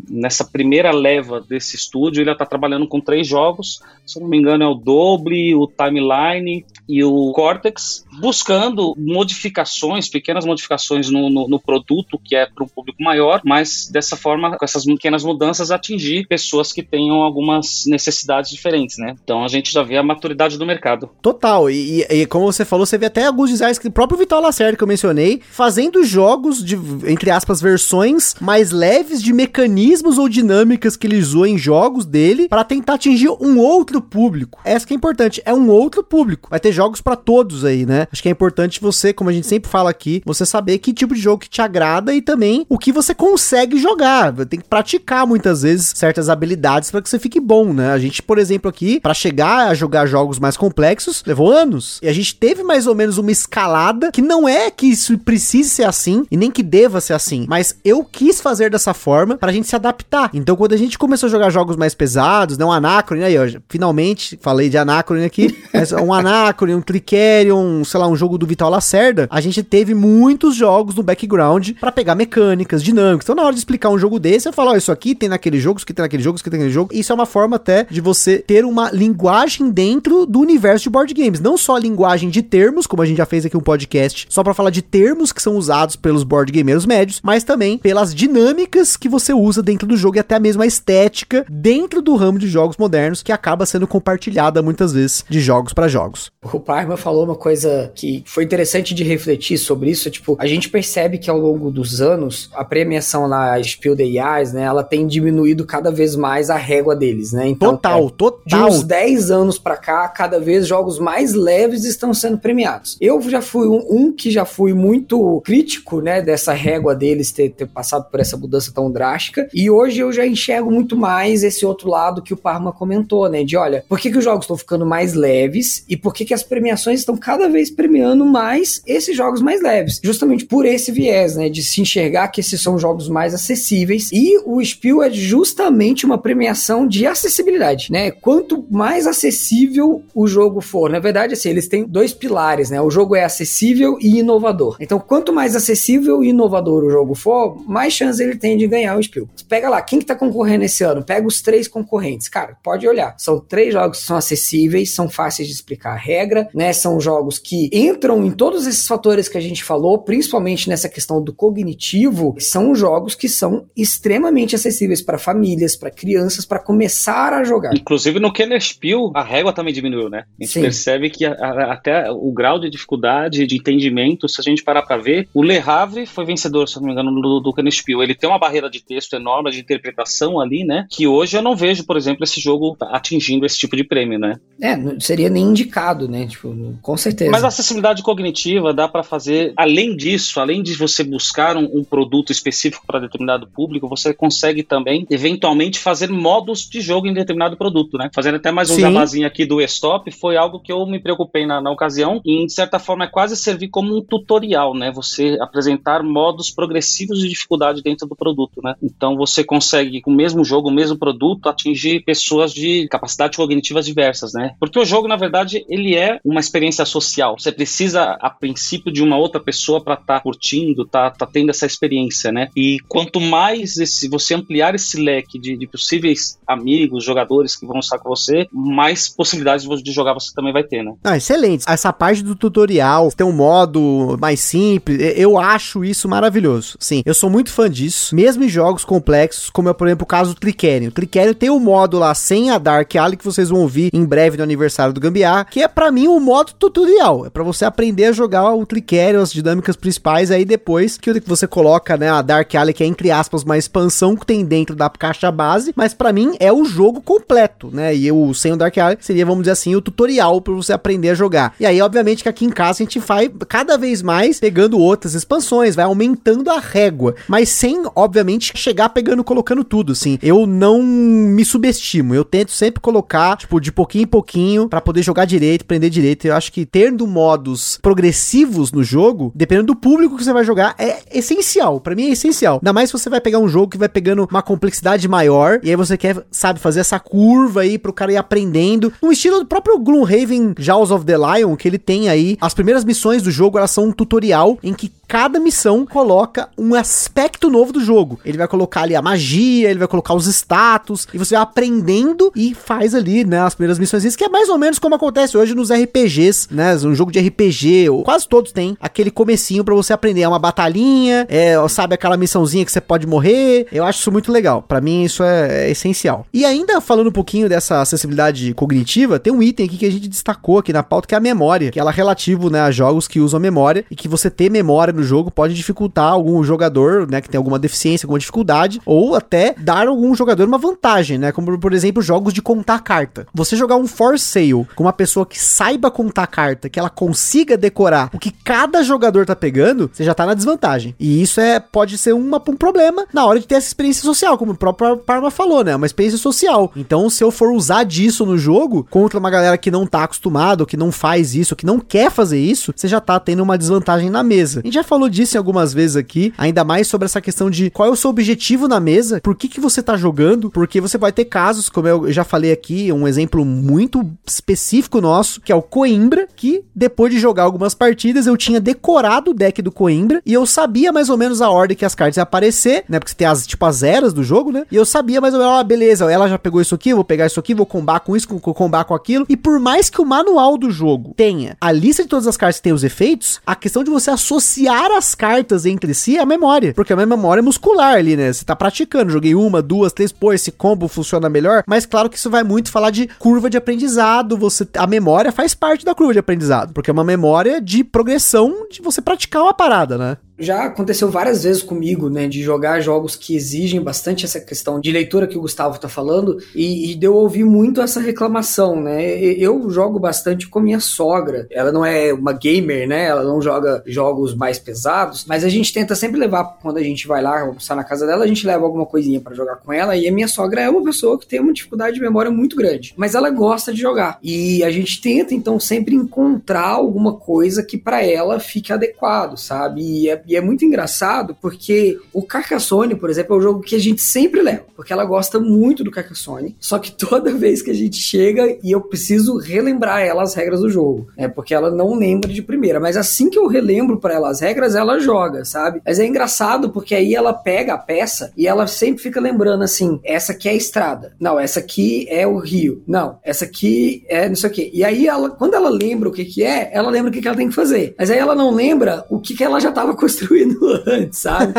nessa primeira leva desse estúdio, ele está trabalhando com três jogos, se não me engano é o Doble, o Timeline e o Cortex, buscando modificações, pequenas modificações no, no, no produto, que é para um público maior, mas dessa forma, com essas pequenas mudanças, atingir pessoas que tenham algumas necessidades diferentes, né? Então a gente já vê a maturidade do mercado. Total, e, e, e como você falou, você vê até alguns designers, que o próprio Vital Lacerda que eu mencionei, fazendo jogos de, entre aspas, versões mais leves de mecanismos ou dinâmicas que ele usou em jogos dele para tentar atingir um outro público. Essa que é importante, é um outro público. Vai ter jogos para todos aí, né? Acho que é importante você, como a gente sempre fala aqui, você saber que tipo de jogo que te agrada e também o que você consegue jogar. Tem que praticar muitas vezes certas habilidades para que você fique bom, né? A gente, por exemplo, aqui, para chegar a jogar jogos mais complexos, levou anos. E a gente teve mais ou menos uma escalada que não é que isso precise ser assim e nem que deva ser assim, mas eu quis fazer dessa forma pra gente se adaptar. Então, quando a gente começou a jogar jogos mais pesados, né, um Anacron, aí, ó, finalmente falei de Anacron aqui, mas um Anacron, um Tricerion, sei lá, um jogo do Vital Lacerda, a gente teve muitos jogos no background para pegar mecânicas, dinâmicas. Então, na hora de explicar um jogo desse, eu falo, ó, isso aqui tem naquele jogo, isso aqui tem naquele jogo, isso aqui tem naquele jogo. Isso é uma forma até de você ter uma linguagem dentro do universo de board games, não só a linguagem de termos, como a gente já fez aqui um podcast, só para falar de termos que são usados pelos board gamers médios, mas também pelas dinâmicas que você usa dentro do jogo e até mesmo a estética dentro do ramo de jogos modernos que acaba sendo compartilhada muitas vezes de jogos para jogos. O Parma falou uma coisa que foi interessante de refletir sobre isso, tipo, a gente percebe que ao longo dos anos a premiação na Spiel des Jahres, né, ela tem diminuído cada vez mais a régua deles, né? Então, total, é, total. De uns 10 anos para cá, cada vez jogos mais leves estão sendo premiados. Eu já fui um, um que já fui muito crítico, né, dessa régua deles ter, ter passado por essa mudança tão drástica, e hoje eu já enxergo muito mais esse outro lado que o Parma comentou, né, de olha, por que, que os jogos estão ficando mais leves e por que, que as premiações estão cada vez premiando mais esses jogos mais leves? Justamente por esse viés, né, de se enxergar que esses são jogos mais acessíveis e o Spiel é justamente uma premiação de acessibilidade, né? Quanto mais acessível o jogo for, na verdade, assim, eles têm dois pilares, né? O jogo é acessível e inovador. Então, quanto mais acessível e inovador o jogo for, mais chance ele tem de ganhar o Spiel. Pega lá, quem que tá concorrendo esse ano? Pega os três concorrentes. Cara, pode olhar. São três jogos que são acessíveis, são fáceis de explicar a regra, né? São jogos que entram em todos esses fatores que a gente falou, principalmente nessa questão do cognitivo, são jogos que são extremamente acessíveis para famílias, para crianças, para começar a jogar. Inclusive no Kenner Spiel, a régua também diminuiu, né? A gente Sim. percebe que a, a, até o grau de dificuldade, de entendimento, se a gente parar para ver, o Le Havre foi vencedor, se não me engano, do, do Kenner Spiel. Ele tem uma barreira de texto enorme, de interpretação ali, né? Que hoje eu não vejo, por exemplo, esse jogo atingindo esse tipo de prêmio, né? É, não seria nem indicado, né? Tipo, com certeza. Mas a acessibilidade cognitiva dá para fazer, além disso, além de você buscar um, um produto específico para determinado público, você consegue também, eventualmente, fazer modos modos de jogo em determinado produto, né? Fazendo até mais um jabazinho aqui do Stop, foi algo que eu me preocupei na, na ocasião e, de certa forma, é quase servir como um tutorial, né? Você apresentar modos progressivos de dificuldade dentro do produto, né? Então você consegue, com o mesmo jogo, o mesmo produto, atingir pessoas de capacidades cognitivas diversas, né? Porque o jogo, na verdade, ele é uma experiência social. Você precisa, a princípio, de uma outra pessoa para estar tá curtindo, tá, tá tendo essa experiência, né? E quanto mais esse, você ampliar esse leque de, de possíveis amigos, jogadores que vão estar com você, mais possibilidades de jogar você também vai ter, né? Ah, excelente. Essa parte do tutorial, ter um modo mais simples, eu acho isso maravilhoso. Sim, eu sou muito fã disso, mesmo em jogos complexos, como é, por exemplo, o caso do Tricerion. O Tricerion tem um modo lá sem a Dark Alley que vocês vão ouvir em breve no aniversário do Gambiar, que é para mim o um modo tutorial. É para você aprender a jogar o Tricerion, as dinâmicas principais, aí depois que você coloca, né, a Dark Alley, que é entre aspas uma expansão que tem dentro da caixa base, mas para mim é o jogo completo, né? E o sem o Dark Alley seria, vamos dizer assim, o tutorial para você aprender a jogar. E aí, obviamente, que aqui em casa a gente vai cada vez mais pegando outras expansões, vai aumentando a régua, mas sem, obviamente, chegar pegando, colocando tudo, assim. Eu não me subestimo, eu tento sempre colocar, tipo, de pouquinho em pouquinho para poder jogar direito, aprender direito. Eu acho que tendo modos progressivos no jogo, dependendo do público que você vai jogar, é essencial. Para mim é essencial. Ainda mais se você vai pegar um jogo que vai pegando uma complexidade maior e aí você quer, sabe, fazer essa curva aí pro cara ir aprendendo. No estilo do próprio Gloomhaven Jaws of the Lion, que ele tem aí. As primeiras missões do jogo, elas são um tutorial em que cada missão coloca um aspecto novo do jogo. Ele vai colocar ali a magia, ele vai colocar os status, e você vai aprendendo e faz ali, né, as primeiras missões. Isso que é mais ou menos como acontece hoje nos RPGs, né? Um jogo de RPG, quase todos têm aquele comecinho para você aprender. É uma batalhinha, é, sabe, aquela missãozinha que você pode morrer. Eu acho isso muito legal. Para mim, isso é, é, essencial. E ainda falando um pouquinho dessa acessibilidade cognitiva, tem um item aqui que a gente destacou aqui na pauta, que é a memória, que ela é relativo, né, a jogos que usam memória e que você ter memória no jogo pode dificultar algum jogador, né, que tem alguma deficiência, alguma dificuldade, ou até dar algum jogador uma vantagem, né, como por exemplo jogos de contar carta. Você jogar um for sale com uma pessoa que saiba contar carta, que ela consiga decorar o que cada jogador tá pegando, você já tá na desvantagem. E isso é pode ser uma, um problema na hora de ter essa experiência social, como o próprio Parma falou, né, uma experiência social. Então, se eu for usar disso no jogo contra uma galera que não tá acostumado, que não faz isso, que não quer fazer isso, você já tá tendo uma desvantagem na mesa. A gente já falou disso algumas vezes aqui, ainda mais sobre essa questão de qual é o seu objetivo na mesa, por que, que você tá jogando, porque você vai ter casos, como eu já falei aqui, um exemplo muito específico nosso, que é o Coimbra, que depois de jogar algumas partidas eu tinha decorado o deck do Coimbra e eu sabia mais ou menos a ordem que as cartas iam aparecer, né? Porque você tem as, tipo, as eras do jogo, né? E eu sabia mais ou menos, ah, beleza, ela já pegou isso aqui, vou pegar isso aqui, vou combar com isso, vou combar com aquilo. E por mais que o manual do jogo tenha a lista de todas as cartas que tem os efeitos, a questão de você associar as cartas entre si é a memória. Porque a memória é muscular ali, né? Você tá praticando, joguei uma, duas, três, pô, esse combo funciona melhor. Mas claro que isso vai muito falar de curva de aprendizado. Você, a memória faz parte da curva de aprendizado. Porque é uma memória de progressão de você praticar uma parada, né? Já aconteceu várias vezes comigo, né, de jogar jogos que exigem bastante essa questão de leitura que o Gustavo tá falando, e, e eu ouvir muito essa reclamação, né, eu jogo bastante com minha sogra, ela não é uma gamer, né, ela não joga jogos mais pesados, mas a gente tenta sempre levar, quando a gente vai lá almoçar na casa dela, a gente leva alguma coisinha para jogar com ela, e a minha sogra é uma pessoa que tem uma dificuldade de memória muito grande, mas ela gosta de jogar, e a gente tenta, então, sempre encontrar alguma coisa que para ela fique adequado, sabe, e é e é muito engraçado porque o Carcassonne, por exemplo, é um jogo que a gente sempre leva, porque ela gosta muito do Carcassonne. Só que toda vez que a gente chega e eu preciso relembrar ela as regras do jogo, é porque ela não lembra de primeira. Mas assim que eu relembro para ela as regras, ela joga, sabe? Mas é engraçado porque aí ela pega a peça e ela sempre fica lembrando assim: essa aqui é a estrada, não, essa aqui é o rio, não, essa aqui é não sei o que. E aí ela, quando ela lembra o que que é, ela lembra o que que ela tem que fazer. Mas aí ela não lembra o que que ela já estava construindo construindo antes, sabe?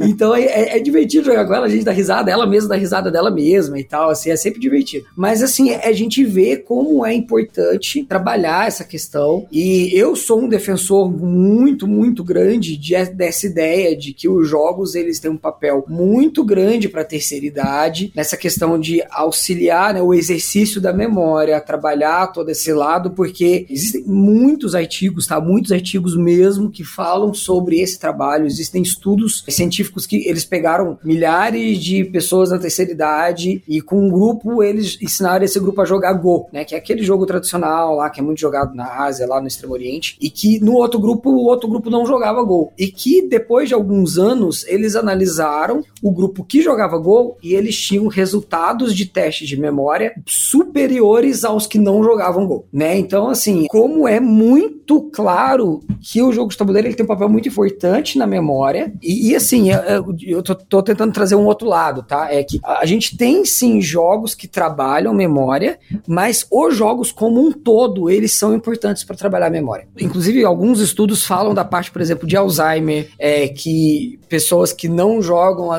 então é, é, é, divertido jogar com ela, a gente dá risada, ela mesma dá risada dela mesma e tal, assim, é sempre divertido. Mas assim, é a gente vê como é importante trabalhar essa questão. E eu sou um defensor muito, muito grande de, dessa ideia de que os jogos eles têm um papel muito grande para a terceira idade, nessa questão de auxiliar né, o exercício da memória, trabalhar todo esse lado, porque existem muitos artigos, tá? Muitos artigos mesmo que falam sobre esse esse trabalho, existem estudos científicos que eles pegaram milhares de pessoas na terceira idade e com um grupo eles ensinaram esse grupo a jogar Go, né, que é aquele jogo tradicional lá que é muito jogado na Ásia, lá no Extremo Oriente, e que no outro grupo o outro grupo não jogava Go. E que depois de alguns anos eles analisaram o grupo que jogava Go e eles tinham resultados de teste de memória superiores aos que não jogavam Go, né? Então assim, como é muito claro que o jogo de tabuleiro ele tem um papel muito importante na memória e, e assim, eu, eu tô, tô, tentando trazer um outro lado, tá? É que a gente tem sim jogos que trabalham memória, mas os jogos como um todo, eles são importantes para trabalhar a memória. Inclusive, alguns estudos falam da parte, por exemplo, de Alzheimer, é, que pessoas que não jogam,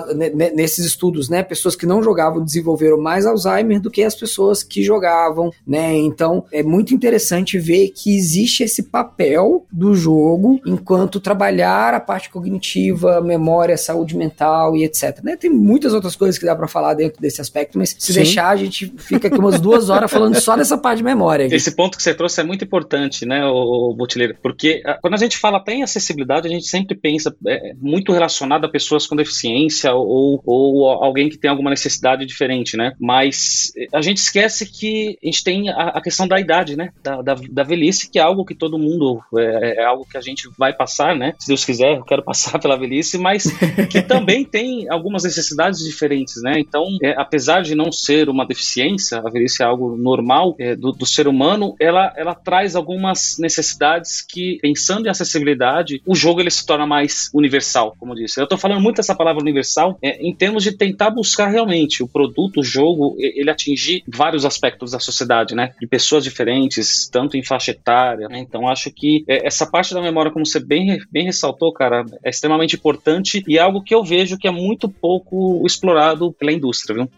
nesses estudos, né, pessoas que não jogavam desenvolveram mais Alzheimer do que as pessoas que jogavam, né, então é muito interessante ver que existe esse papel do jogo enquanto trabalhar a parte cognitiva, memória, saúde mental e etc, né, tem muitas outras coisas que dá para falar dentro desse aspecto, mas se Sim. deixar a gente fica aqui umas duas horas falando só dessa parte de memória. Esse ponto que você trouxe é muito importante, né, o, Botileiro, porque a, ah, quando a gente fala até em acessibilidade, a gente sempre pensa é, muito relacionado a pessoas com deficiência ou, ou alguém que tem alguma necessidade diferente, né? Mas a gente esquece que a gente tem a, a questão da idade, né? Da, da, da, velhice, que é algo que todo mundo, é, é, algo que a gente vai passar, né? Se Deus quiser, eu quero passar pela velhice, mas que também tem algumas necessidades diferentes, né? Então, é, apesar de não ser uma deficiência, a velhice é algo normal é, do, do ser humano, ela, ela traz algumas necessidades que, pensando em acessibilidade, o jogo ele se torna mais universal, como eu disse. Eu estou falando muito essa palavra universal é, em termos de tentar buscar realmente o produto, o jogo, ele atingir vários aspectos da sociedade, né? De pessoas diferentes, tanto em faixa etária. Né? Então, acho que é, essa parte da memória, como você bem, bem ressaltou, cara, é extremamente importante e é algo que eu vejo que é muito pouco explorado pela indústria, viu?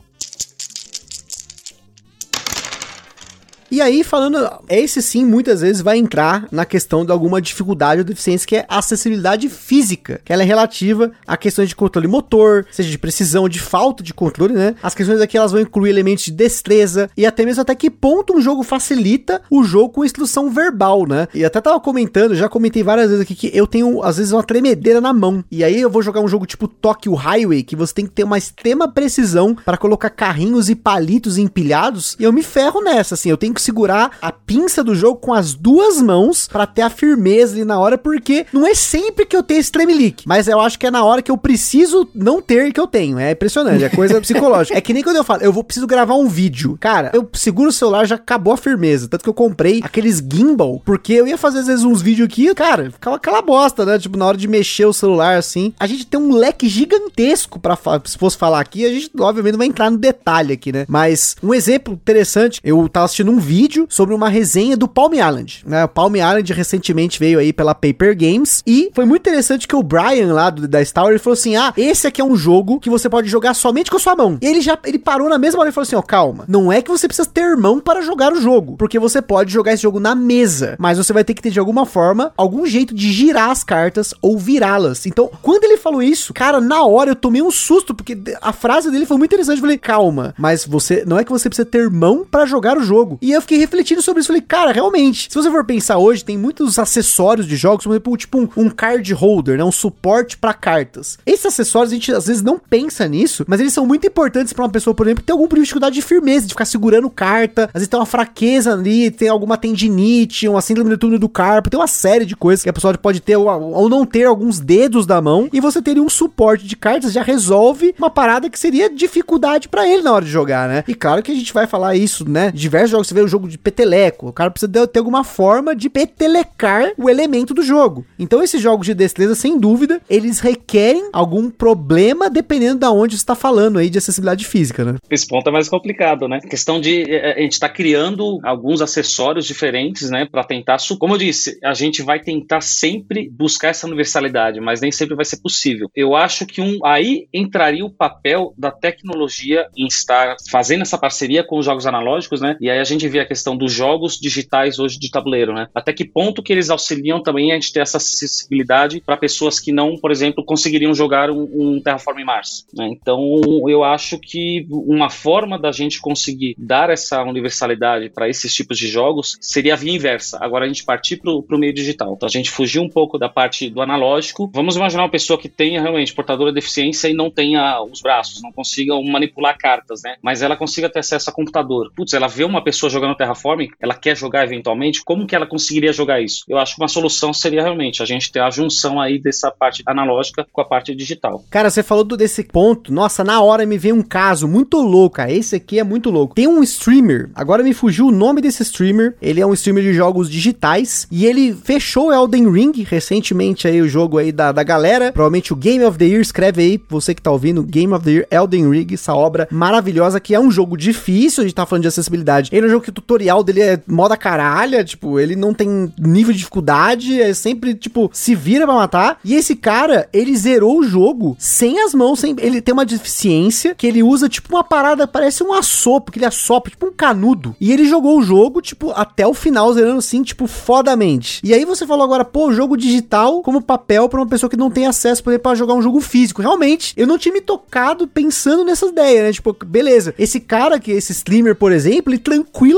E aí, falando, esse sim muitas vezes vai entrar na questão de alguma dificuldade ou deficiência, que é acessibilidade física, que ela é relativa a questões de controle motor, seja de precisão, de falta de controle, né? As questões aqui elas vão incluir elementos de destreza e até mesmo até que ponto um jogo facilita o jogo com instrução verbal, né? E até tava comentando, já comentei várias vezes aqui que eu tenho às vezes uma tremedeira na mão. E aí eu vou jogar um jogo tipo Tokyo Highway, que você tem que ter uma extrema precisão para colocar carrinhos e palitos empilhados, e eu me ferro nessa, assim, eu tenho que segurar a pinça do jogo com as duas mãos para ter a firmeza ali na hora, porque não é sempre que eu tenho esse tremelique, mas eu acho que é na hora que eu preciso não ter que eu tenho. É impressionante, é coisa psicológica. É que nem quando eu falo, eu vou preciso gravar um vídeo. Cara, eu seguro o celular, já acabou a firmeza. Tanto que eu comprei aqueles gimbal, porque eu ia fazer às vezes uns vídeos aqui, cara, ficava aquela bosta, né? Tipo, na hora de mexer o celular assim. A gente tem um leque gigantesco para se fosse falar aqui, a gente obviamente não vai entrar no detalhe aqui, né? Mas um exemplo interessante, eu tava assistindo um vídeo sobre uma resenha do Palm Island, né? O Palm Island recentemente veio aí pela Paper Games e foi muito interessante que o Brian lá do, da Star ele falou assim: "Ah, esse aqui é um jogo que você pode jogar somente com a sua mão". E ele já ele parou na mesma hora e falou assim: "Ó, oh, calma. Não é que você precisa ter mão para jogar o jogo, porque você pode jogar esse jogo na mesa, mas você vai ter que ter de alguma forma algum jeito de girar as cartas ou virá-las". Então, quando ele falou isso, cara, na hora eu tomei um susto porque a frase dele foi muito interessante. Eu falei: "Calma, mas você não é que você precisa ter mão para jogar o jogo". E eu fiquei refletindo sobre isso, falei, cara, realmente, se você for pensar hoje, tem muitos acessórios de jogos, exemplo, tipo um, um card holder, né? Um suporte para cartas. Esses acessórios, a gente às vezes não pensa nisso, mas eles são muito importantes para uma pessoa, por exemplo, que tem alguma dificuldade de firmeza, de ficar segurando carta, às vezes tem uma fraqueza ali, tem alguma tendinite, uma síndrome do túnel do carpo, tem uma série de coisas que a pessoa pode ter ou, ou não ter alguns dedos da mão, e você teria um suporte de cartas, já resolve uma parada que seria dificuldade para ele na hora de jogar, né? E claro que a gente vai falar isso, né? Diversos jogos, você vê o jogo de peteleco, o cara precisa ter alguma forma de petelecar o elemento do jogo. Então esses jogos de destreza, sem dúvida, eles requerem algum problema dependendo da onde você está falando aí de acessibilidade física, né? Esse ponto é mais complicado, né? Questão de é, é, a gente está criando alguns acessórios diferentes, né, para tentar, como eu disse, a gente vai tentar sempre buscar essa universalidade, mas nem sempre vai ser possível. Eu acho que um aí entraria o papel da tecnologia em estar fazendo essa parceria com os jogos analógicos, né? E aí a gente vê a questão dos jogos digitais hoje de tabuleiro, né? Até que ponto que eles auxiliam também a gente ter essa acessibilidade para pessoas que não, por exemplo, conseguiriam jogar um, um Terraform Mars, né? Então, eu acho que uma forma da gente conseguir dar essa universalidade para esses tipos de jogos seria a via inversa. Agora a gente partir para o meio digital. Então, a gente fugir um pouco da parte do analógico. Vamos imaginar uma pessoa que tenha realmente portadora de deficiência e não tenha os braços, não consiga manipular cartas, né? Mas ela consiga ter acesso a computador. Putz, ela vê uma pessoa jogando Terraforming, ela quer jogar eventualmente, como que ela conseguiria jogar isso? Eu acho que uma solução seria realmente a gente ter a junção aí dessa parte analógica com a parte digital. Cara, você falou do, desse ponto, nossa, na hora me veio um caso muito louco, cara. Esse aqui é muito louco. Tem um streamer, agora me fugiu o nome desse streamer, ele é um streamer de jogos digitais e ele fechou Elden Ring recentemente aí o jogo aí da, da galera, provavelmente o Game of the Year, escreve aí, você que tá ouvindo, Game of the Year Elden Ring, essa obra maravilhosa que é um jogo difícil, a gente tá falando de acessibilidade. Ele é um jogo que tutorial dele é moda caralha, tipo, ele não tem nível de dificuldade, é sempre, tipo, se vira pra matar. E esse cara, ele zerou o jogo sem as mãos, sem, ele tem uma deficiência que ele usa, tipo, uma parada, parece um assopro, que ele assopra, tipo um canudo. E ele jogou o jogo, tipo, até o final, zerando assim, tipo, fodamente. E aí você falou agora, pô, jogo digital como papel para uma pessoa que não tem acesso, por exemplo, pra jogar um jogo físico. Realmente, eu não tinha me tocado pensando nessa ideia, né? Tipo, beleza, esse cara que, esse streamer, por exemplo, ele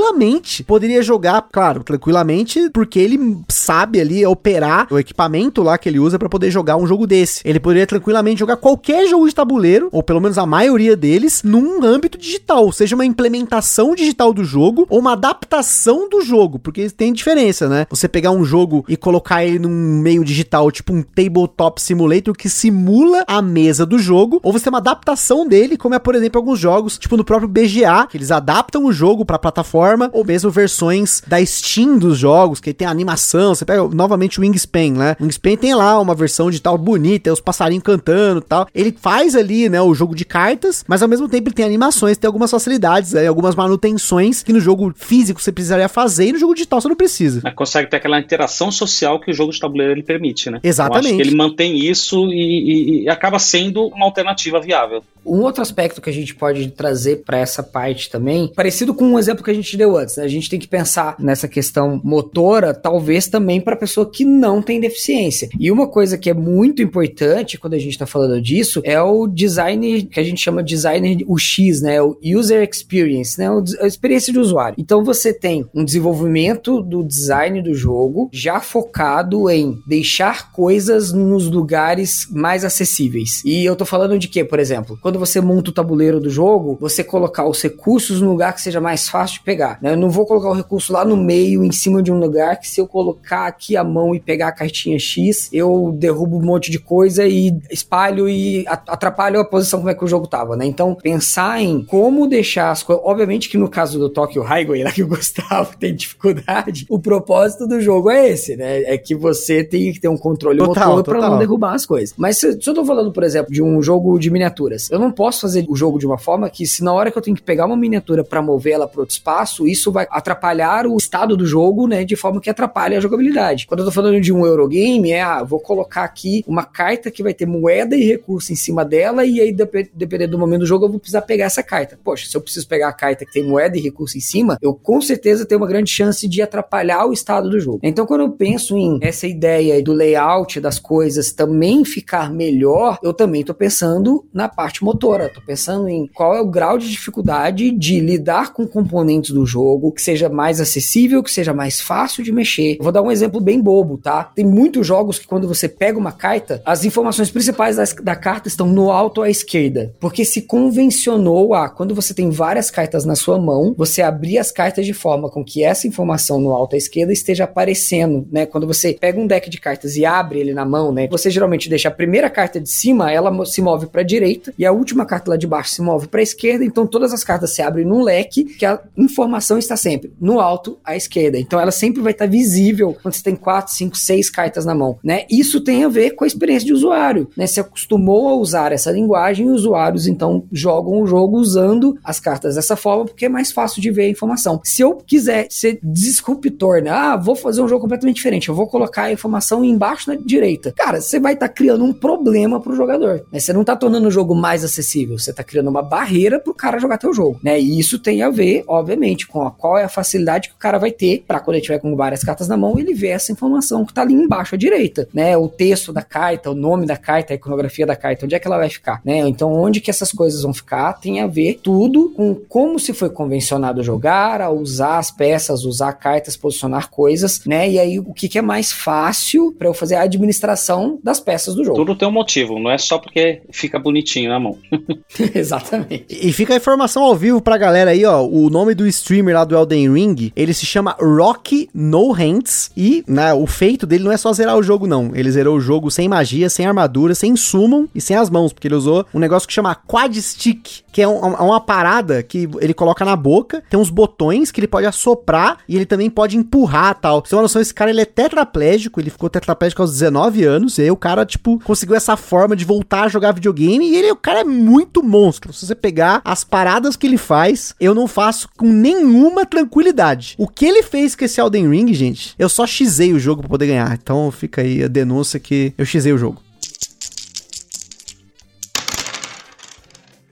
tranquilamente poderia jogar, claro, tranquilamente, porque ele sabe ali operar o equipamento lá que ele usa para poder jogar um jogo desse. Ele poderia tranquilamente jogar qualquer jogo de tabuleiro, ou pelo menos a maioria deles, num âmbito digital, seja uma implementação digital do jogo ou uma adaptação do jogo, porque tem diferença, né? Você pegar um jogo e colocar ele num meio digital, tipo um tabletop simulator que simula a mesa do jogo, ou você tem uma adaptação dele, como é, por exemplo, alguns jogos, tipo no próprio BGA, que eles adaptam o jogo para plataforma, ou mesmo versões da Steam dos jogos, que tem animação, você pega novamente o Wingspan, né? O Wingspan tem lá uma versão digital bonita, os passarinhos cantando e tal. Ele faz ali, né, o jogo de cartas, mas ao mesmo tempo ele tem animações, tem algumas facilidades, aí, algumas manutenções que no jogo físico você precisaria fazer e no jogo digital você não precisa. Mas consegue ter aquela interação social que o jogo de tabuleiro ele permite, né? Exatamente. Eu acho que ele mantém isso e, e, e acaba sendo uma alternativa viável. Um outro aspecto que a gente pode trazer para essa parte também, parecido com um exemplo que a gente deu antes, né? a gente tem que pensar nessa questão motora, talvez também para pessoa que não tem deficiência. E uma coisa que é muito importante quando a gente está falando disso é o design que a gente chama de design UX, né? O user experience, né? A experiência de usuário. Então você tem um desenvolvimento do design do jogo já focado em deixar coisas nos lugares mais acessíveis. E eu tô falando de quê, por exemplo? Quando você monta o tabuleiro do jogo, você colocar os recursos no lugar que seja mais fácil de pegar. Né? Eu não vou colocar o recurso lá no meio, em cima de um lugar, que se eu colocar aqui a mão e pegar a cartinha X, eu derrubo um monte de coisa e espalho e atrapalho a posição como é que o jogo tava, né? Então, pensar em como deixar as coisas. Obviamente que no caso do Tokyo Highway, lá que o Gustavo tem dificuldade, o propósito do jogo é esse, né? É que você tem que ter um controle total, motor para não derrubar as coisas. Mas se, se eu tô falando, por exemplo, de um jogo de miniaturas, eu não posso fazer o jogo de uma forma que, se na hora que eu tenho que pegar uma miniatura para mover ela para outro espaço, isso vai atrapalhar o estado do jogo, né? De forma que atrapalha a jogabilidade. Quando eu tô falando de um Eurogame, é, ah, vou colocar aqui uma carta que vai ter moeda e recurso em cima dela, e aí, dependendo do momento do jogo, eu vou precisar pegar essa carta. Poxa, se eu preciso pegar a carta que tem moeda e recurso em cima, eu com certeza tenho uma grande chance de atrapalhar o estado do jogo. Então, quando eu penso em essa ideia do layout das coisas também ficar melhor, eu também tô pensando na parte motora, tô pensando em qual é o grau de dificuldade de lidar com componentes do jogo, que seja mais acessível, que seja mais fácil de mexer. Vou dar um exemplo bem bobo, tá? Tem muitos jogos que quando você pega uma carta, as informações principais das, da carta estão no alto à esquerda, porque se convencionou a quando você tem várias cartas na sua mão, você abrir as cartas de forma com que essa informação no alto à esquerda esteja aparecendo, né? Quando você pega um deck de cartas e abre ele na mão, né? Você geralmente deixa a primeira carta de cima, ela se move para direita e a última carta lá de baixo se move para a esquerda, então todas as cartas se abrem num leque que a informação está sempre no alto à esquerda. Então ela sempre vai estar visível quando você tem 4, 5, 6 cartas na mão, né? Isso tem a ver com a experiência de usuário, né? Se acostumou a usar essa linguagem e usuários então jogam o jogo usando as cartas dessa forma porque é mais fácil de ver a informação. Se eu quiser ser disruptor, né? Ah, vou fazer um jogo completamente diferente, eu vou colocar a informação embaixo na direita. Cara, você vai estar criando um problema pro jogador, né? Você não está tornando o jogo mais acessível. Você tá criando uma barreira pro cara jogar teu jogo, né? E isso tem a ver, obviamente, com a, qual é a facilidade que o cara vai ter para quando ele tiver com várias cartas na mão, ele ver essa informação que tá ali embaixo à direita, né? O texto da carta, o nome da carta, a iconografia da carta, onde é que ela vai ficar, né? Então, onde que essas coisas vão ficar tem a ver tudo com como se foi convencionado jogar, a usar as peças, usar cartas, posicionar coisas, né? E aí, o que, que é mais fácil para eu fazer a administração das peças do jogo. Tudo tem um motivo, não é só porque fica bonitinho na mão. Exatamente. E fica a informação ao vivo pra galera aí, ó. O nome do streamer lá do Elden Ring, ele se chama Rocky No Hands. E né, o feito dele não é só zerar o jogo, não. Ele zerou o jogo sem magia, sem armadura, sem summon e sem as mãos, porque ele usou um negócio que chama Quad Stick, que é um, uma parada que ele coloca na boca, tem uns botões que ele pode assoprar e ele também pode empurrar tal. Você tem uma noção, esse cara ele é tetraplégico, ele ficou tetraplégico aos 19 anos, e aí o cara, tipo, conseguiu essa forma de voltar a jogar videogame e ele, o cara é muito monstro. Se você pegar as paradas que ele faz, eu não faço com nenhuma tranquilidade. O que ele fez com esse Elden Ring, gente, eu só xizei o jogo pra poder ganhar. Então fica aí a denúncia que eu xizei o jogo.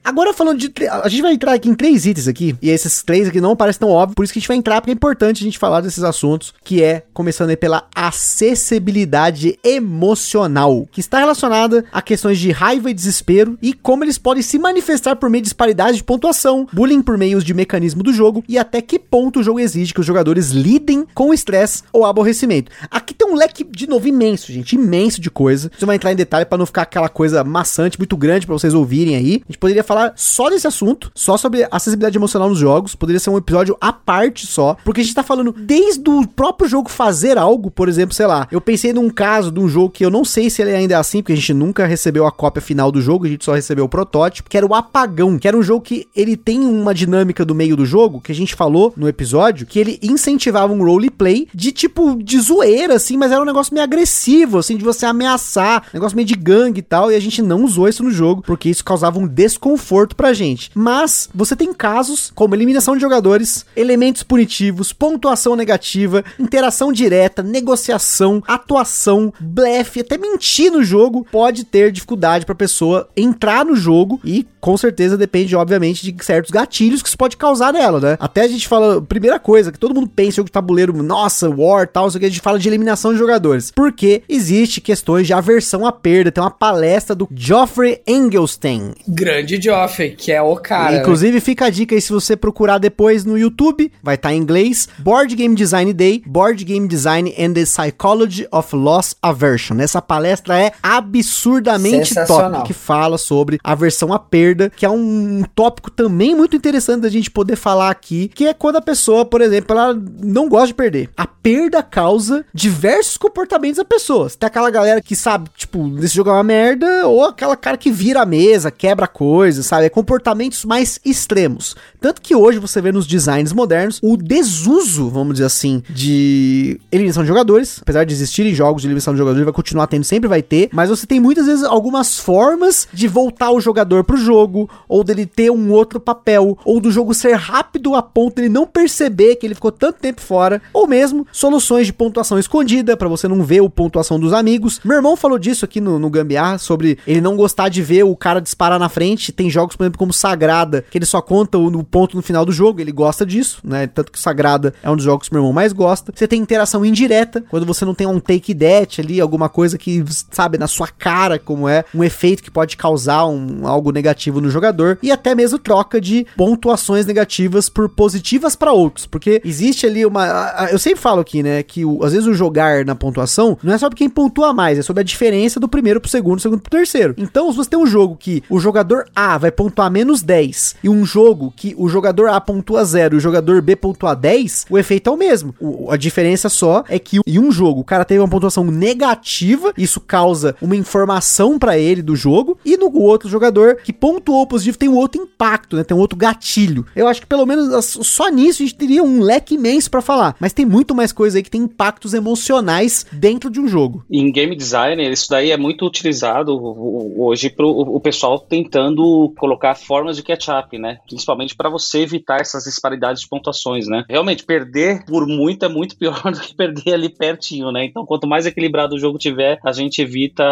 Agora falando de. A gente vai entrar aqui em três itens aqui. E esses três aqui não parecem tão óbvios. Por isso que a gente vai entrar, porque é importante a gente falar desses assuntos. Que é, começando aí pela acessibilidade emocional. Que está relacionada a questões de raiva e desespero. E como eles podem se manifestar por meio de disparidade de pontuação, bullying por meios de mecanismo do jogo. E até que ponto o jogo exige que os jogadores lidem com estresse ou aborrecimento. Aqui tem um leque, de novo, imenso, gente. Imenso de coisa. Você vai entrar em detalhe para não ficar aquela coisa maçante, muito grande para vocês ouvirem aí. A gente poderia falar só desse assunto, só sobre acessibilidade emocional nos jogos. Poderia ser um episódio à parte só, porque a gente tá falando desde o próprio jogo fazer algo, por exemplo, sei lá. Eu pensei num caso de um jogo que eu não sei se ele ainda é assim, porque a gente nunca recebeu a cópia final do jogo, a gente só recebeu o protótipo, que era o Apagão, que era um jogo que ele tem uma dinâmica do meio do jogo, que a gente falou no episódio, que ele incentivava um roleplay de tipo de zoeira, assim, mas era um negócio meio agressivo, assim, de você ameaçar, negócio meio de gangue e tal, e a gente não usou isso no jogo, porque isso causava um desconforto conforto pra gente. Mas você tem casos como eliminação de jogadores, elementos punitivos, pontuação negativa, interação direta, negociação, atuação, blefe, até mentir no jogo pode ter dificuldade pra pessoa entrar no jogo e com certeza depende, obviamente, de certos gatilhos que isso pode causar nela, né? Até a gente fala, primeira coisa, que todo mundo pensa em jogo de tabuleiro, nossa, war, tal, isso que a gente fala de eliminação de jogadores. Porque existe questões de aversão à perda. Tem uma palestra do Geoffrey Engelstein. Grande Geoffrey que é o cara. Inclusive, fica a dica aí se você procurar depois no YouTube, vai estar tá em inglês, Board Game Design Day, Board Game Design and the Psychology of Loss Aversion. Essa palestra é absurdamente top, que fala sobre aversão à perda, que é um tópico também muito interessante da gente poder falar aqui, que é quando a pessoa, por exemplo, ela não gosta de perder. A perda causa diversos comportamentos da pessoa. Você tem aquela galera que sabe, tipo, nesse jogo é uma merda, ou aquela cara que vira a mesa, quebra coisas, sabe? É comportamentos mais extremos. Tanto que hoje você vê nos designs modernos o desuso, vamos dizer assim, de eliminação de jogadores. Apesar de existirem jogos de eliminação de jogadores, vai continuar tendo, sempre vai ter. Mas você tem muitas vezes algumas formas de voltar o jogador pro jogo, ou dele ter um outro papel, ou do jogo ser rápido a ponto dele não perceber que ele ficou tanto tempo fora, ou mesmo soluções de pontuação escondida para você não ver o pontuação dos amigos. Meu irmão falou disso aqui no, no Gambiar, sobre ele não gostar de ver o cara disparar na frente. Tem jogos, por exemplo, como Sagrada, que ele só conta o, o ponto no final do jogo, ele gosta disso, né? Tanto que Sagrada é um dos jogos que meu irmão mais gosta. Você tem interação indireta, quando você não tem um take that ali, alguma coisa que, sabe, na sua cara, como é, um efeito que pode causar um, algo negativo no jogador, e até mesmo troca de pontuações negativas por positivas para outros, porque existe ali uma. Eu sempre falo aqui, né, que o, às vezes o jogar na pontuação não é só quem pontua mais, é sobre a diferença do primeiro pro segundo, segundo pro terceiro. Então, se você tem um jogo que o jogador A vai pontuar menos 10 e um jogo que o jogador A pontua 0 e o jogador B pontua 10, o efeito é o mesmo. O, a diferença só é que em um jogo o cara teve uma pontuação negativa, isso causa uma informação para ele do jogo, e no outro jogador que pontuou positivo tem um outro impacto, né? Tem um outro gatilho. Eu acho que pelo menos só nisso a gente teria um leque imenso para falar, mas tem muito mais coisa aí que tem impactos emocionais emocionais dentro de um jogo. Em game designer, isso daí é muito utilizado hoje para o pessoal tentando colocar formas de catch-up, né? Principalmente para você evitar essas disparidades de pontuações, né? Realmente, perder por muito é muito pior do que perder ali pertinho, né? Então, quanto mais equilibrado o jogo tiver, a gente evita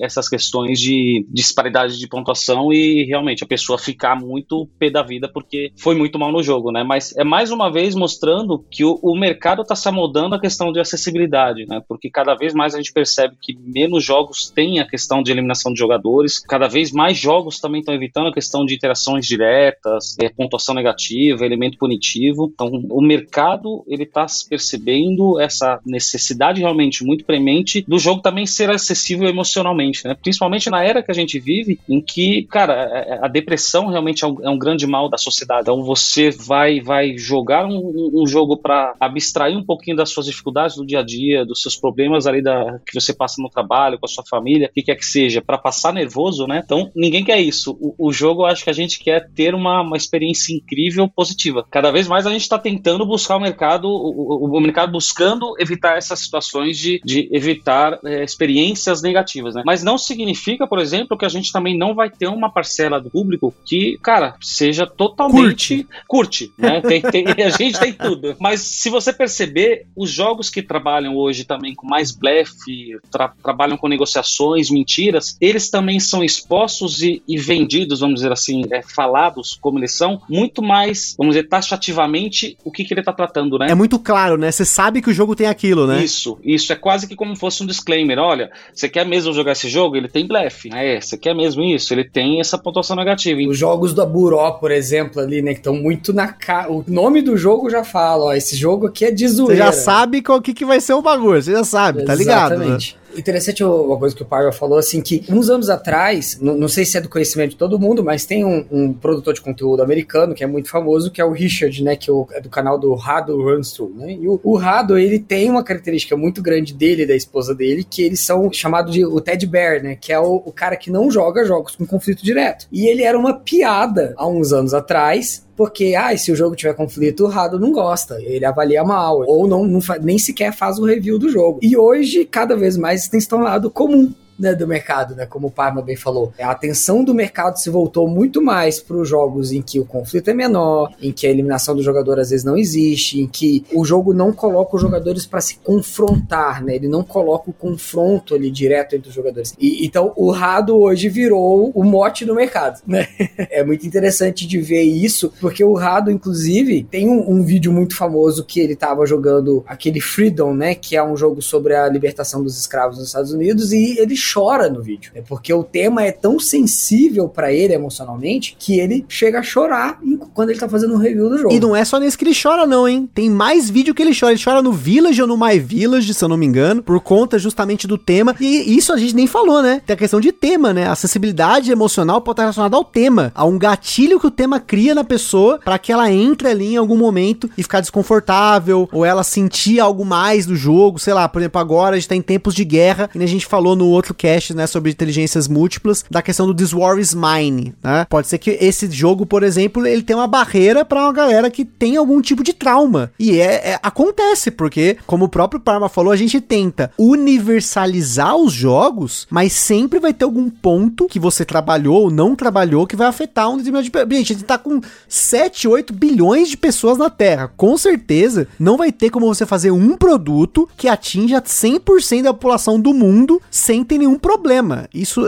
essas questões de disparidade de pontuação e realmente a pessoa ficar muito pé da vida porque foi muito mal no jogo, né? Mas é mais uma vez mostrando que o, o mercado está se amodando a questão de acessibilidade, né? Porque cada vez mais a gente percebe que menos jogos têm a questão de eliminação de jogadores, cada vez mais jogos também estão evitando a questão de interações diretas, é, pontuação negativa, elemento punitivo. Então, o mercado ele está percebendo essa necessidade realmente muito premente do jogo também ser acessível emocionalmente, né? Principalmente na era que a gente vive, em que, cara, é, é, a depressão realmente é um, é um grande mal da sociedade. Então, você vai vai jogar um, um jogo para abstrair um pouquinho das suas dificuldades do dia a dia, dos seus problemas ali da que você passa no trabalho, com a sua família, o que quer que seja, para passar nervoso, né? Então, ninguém quer isso. O, o jogo, eu acho que a gente quer ter uma, uma experiência incrível, positiva. Cada vez mais a gente está tentando buscar o mercado, o, o, o, mercado buscando evitar essas situações de, de evitar é, experiências negativas, né? Mas não significa, por exemplo, que a gente também não vai ter uma parcela do público que, cara, seja totalmente curte, curte né? Tem, tem, a gente tem tudo. Mas se você perceber, os jogos que trabalham hoje também com mais blefe, tra trabalham com negociações, mentiras, eles também são expostos e, e vendidos, vamos dizer assim, é, falados como eles são, muito mais, vamos dizer, taxativamente o que, que ele está tratando, né? É muito claro, né? Você sabe que o jogo tem aquilo, né? Isso, isso. É quase que como fosse um disclaimer. Olha, você quer mesmo jogar esse jogo? Ele tem blefe. É, você quer mesmo isso? Ele tem essa pontuação negativa. Os jogos da Buró, por exemplo, ali, né, que estão muito na cara. O nome do jogo já fala, ó, esse jogo aqui é de zoeira. Você já sabe qual que, que vai ser o bagulho, você já sabe, tá ligado? Né? Exatamente. Né? Interessante uma coisa que o Paiva falou, assim, que uns anos atrás, não, sei se é do conhecimento de todo mundo, mas tem um, um, produtor de conteúdo americano que é muito famoso, que é o Richard, né, que é do canal do Rado Runs Through, né, e o, o Rado, ele tem uma característica muito grande dele e da esposa dele, que eles são chamados de o Ted Bear, né, que é o, o cara que não joga jogos com conflito direto. E ele era uma piada há uns anos atrás, porque, ah, se o jogo tiver conflito, o Rado não gosta, ele avalia mal, ou não, não nem sequer faz o review do jogo. E hoje, cada vez mais, tem se tornado comum né, do mercado, né, como o Parma bem falou. A atenção do mercado se voltou muito mais para os jogos em que o conflito é menor, em que a eliminação do jogador às vezes não existe, em que o jogo não coloca os jogadores para se confrontar, né? Ele não coloca o confronto ali direto entre os jogadores. E, então o Rado hoje virou o mote do mercado, né? é muito interessante de ver isso, porque o Rado, inclusive, tem um, um vídeo muito famoso que ele estava jogando aquele Freedom, né? Que é um jogo sobre a libertação dos escravos nos Estados Unidos, e ele chora no vídeo. É porque o tema é tão sensível para ele emocionalmente que ele chega a chorar quando ele tá fazendo um review do jogo. E não é só nesse que ele chora, não, hein? Tem mais vídeo que ele chora. Ele chora no Village ou no My Village, se eu não me engano, por conta justamente do tema. E isso a gente nem falou, né? Tem a questão de tema, né? A acessibilidade emocional pode estar relacionada ao tema, a um gatilho que o tema cria na pessoa para que ela entre ali em algum momento e ficar desconfortável, ou ela sentir algo mais do jogo, sei lá, por exemplo, agora a gente tá em tempos de guerra, e a gente falou no outro cast, né, sobre inteligências múltiplas, da questão do This War is Mine, né? Pode ser que esse jogo, por exemplo, ele tenha uma barreira para uma galera que tem algum tipo de trauma. E é, é, acontece, porque, como o próprio Parma falou, a gente tenta universalizar os jogos, mas sempre vai ter algum ponto que você trabalhou ou não trabalhou que vai afetar um determinado de... Gente, a gente tá com 7, 8 bilhões de pessoas na Terra. Com certeza, não vai ter como você fazer um produto que atinja 100% da população do mundo sem ter nenhum problema. Isso,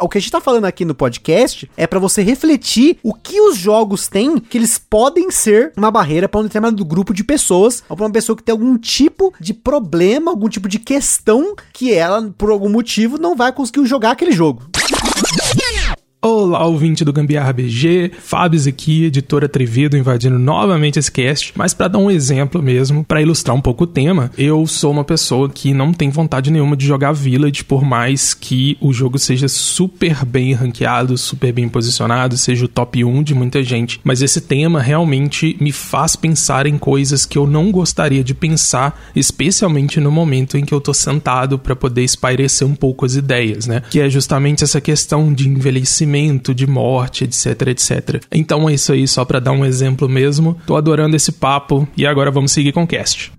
o que a gente tá falando aqui no podcast é para você refletir o que os jogos têm que eles podem ser uma barreira para um determinado grupo de pessoas ou para uma pessoa que tem algum tipo de problema, algum tipo de questão que ela, por algum motivo, não vai conseguir jogar aquele jogo. Olá, ouvinte do Gambiarra BG, Fábio aqui, editora Atrevido, invadindo novamente esse cast, mas para dar um exemplo mesmo, para ilustrar um pouco o tema, eu sou uma pessoa que não tem vontade nenhuma de jogar Village, por mais que o jogo seja super bem ranqueado, super bem posicionado, seja o top 1 de muita gente, mas esse tema realmente me faz pensar em coisas que eu não gostaria de pensar, especialmente no momento em que eu tô sentado para poder espairecer um pouco as ideias, né? Que é justamente essa questão de envelhecimento de morte, etc, etc. Então é isso aí, só para dar um exemplo mesmo. Tô adorando esse papo e agora vamos seguir com o cast.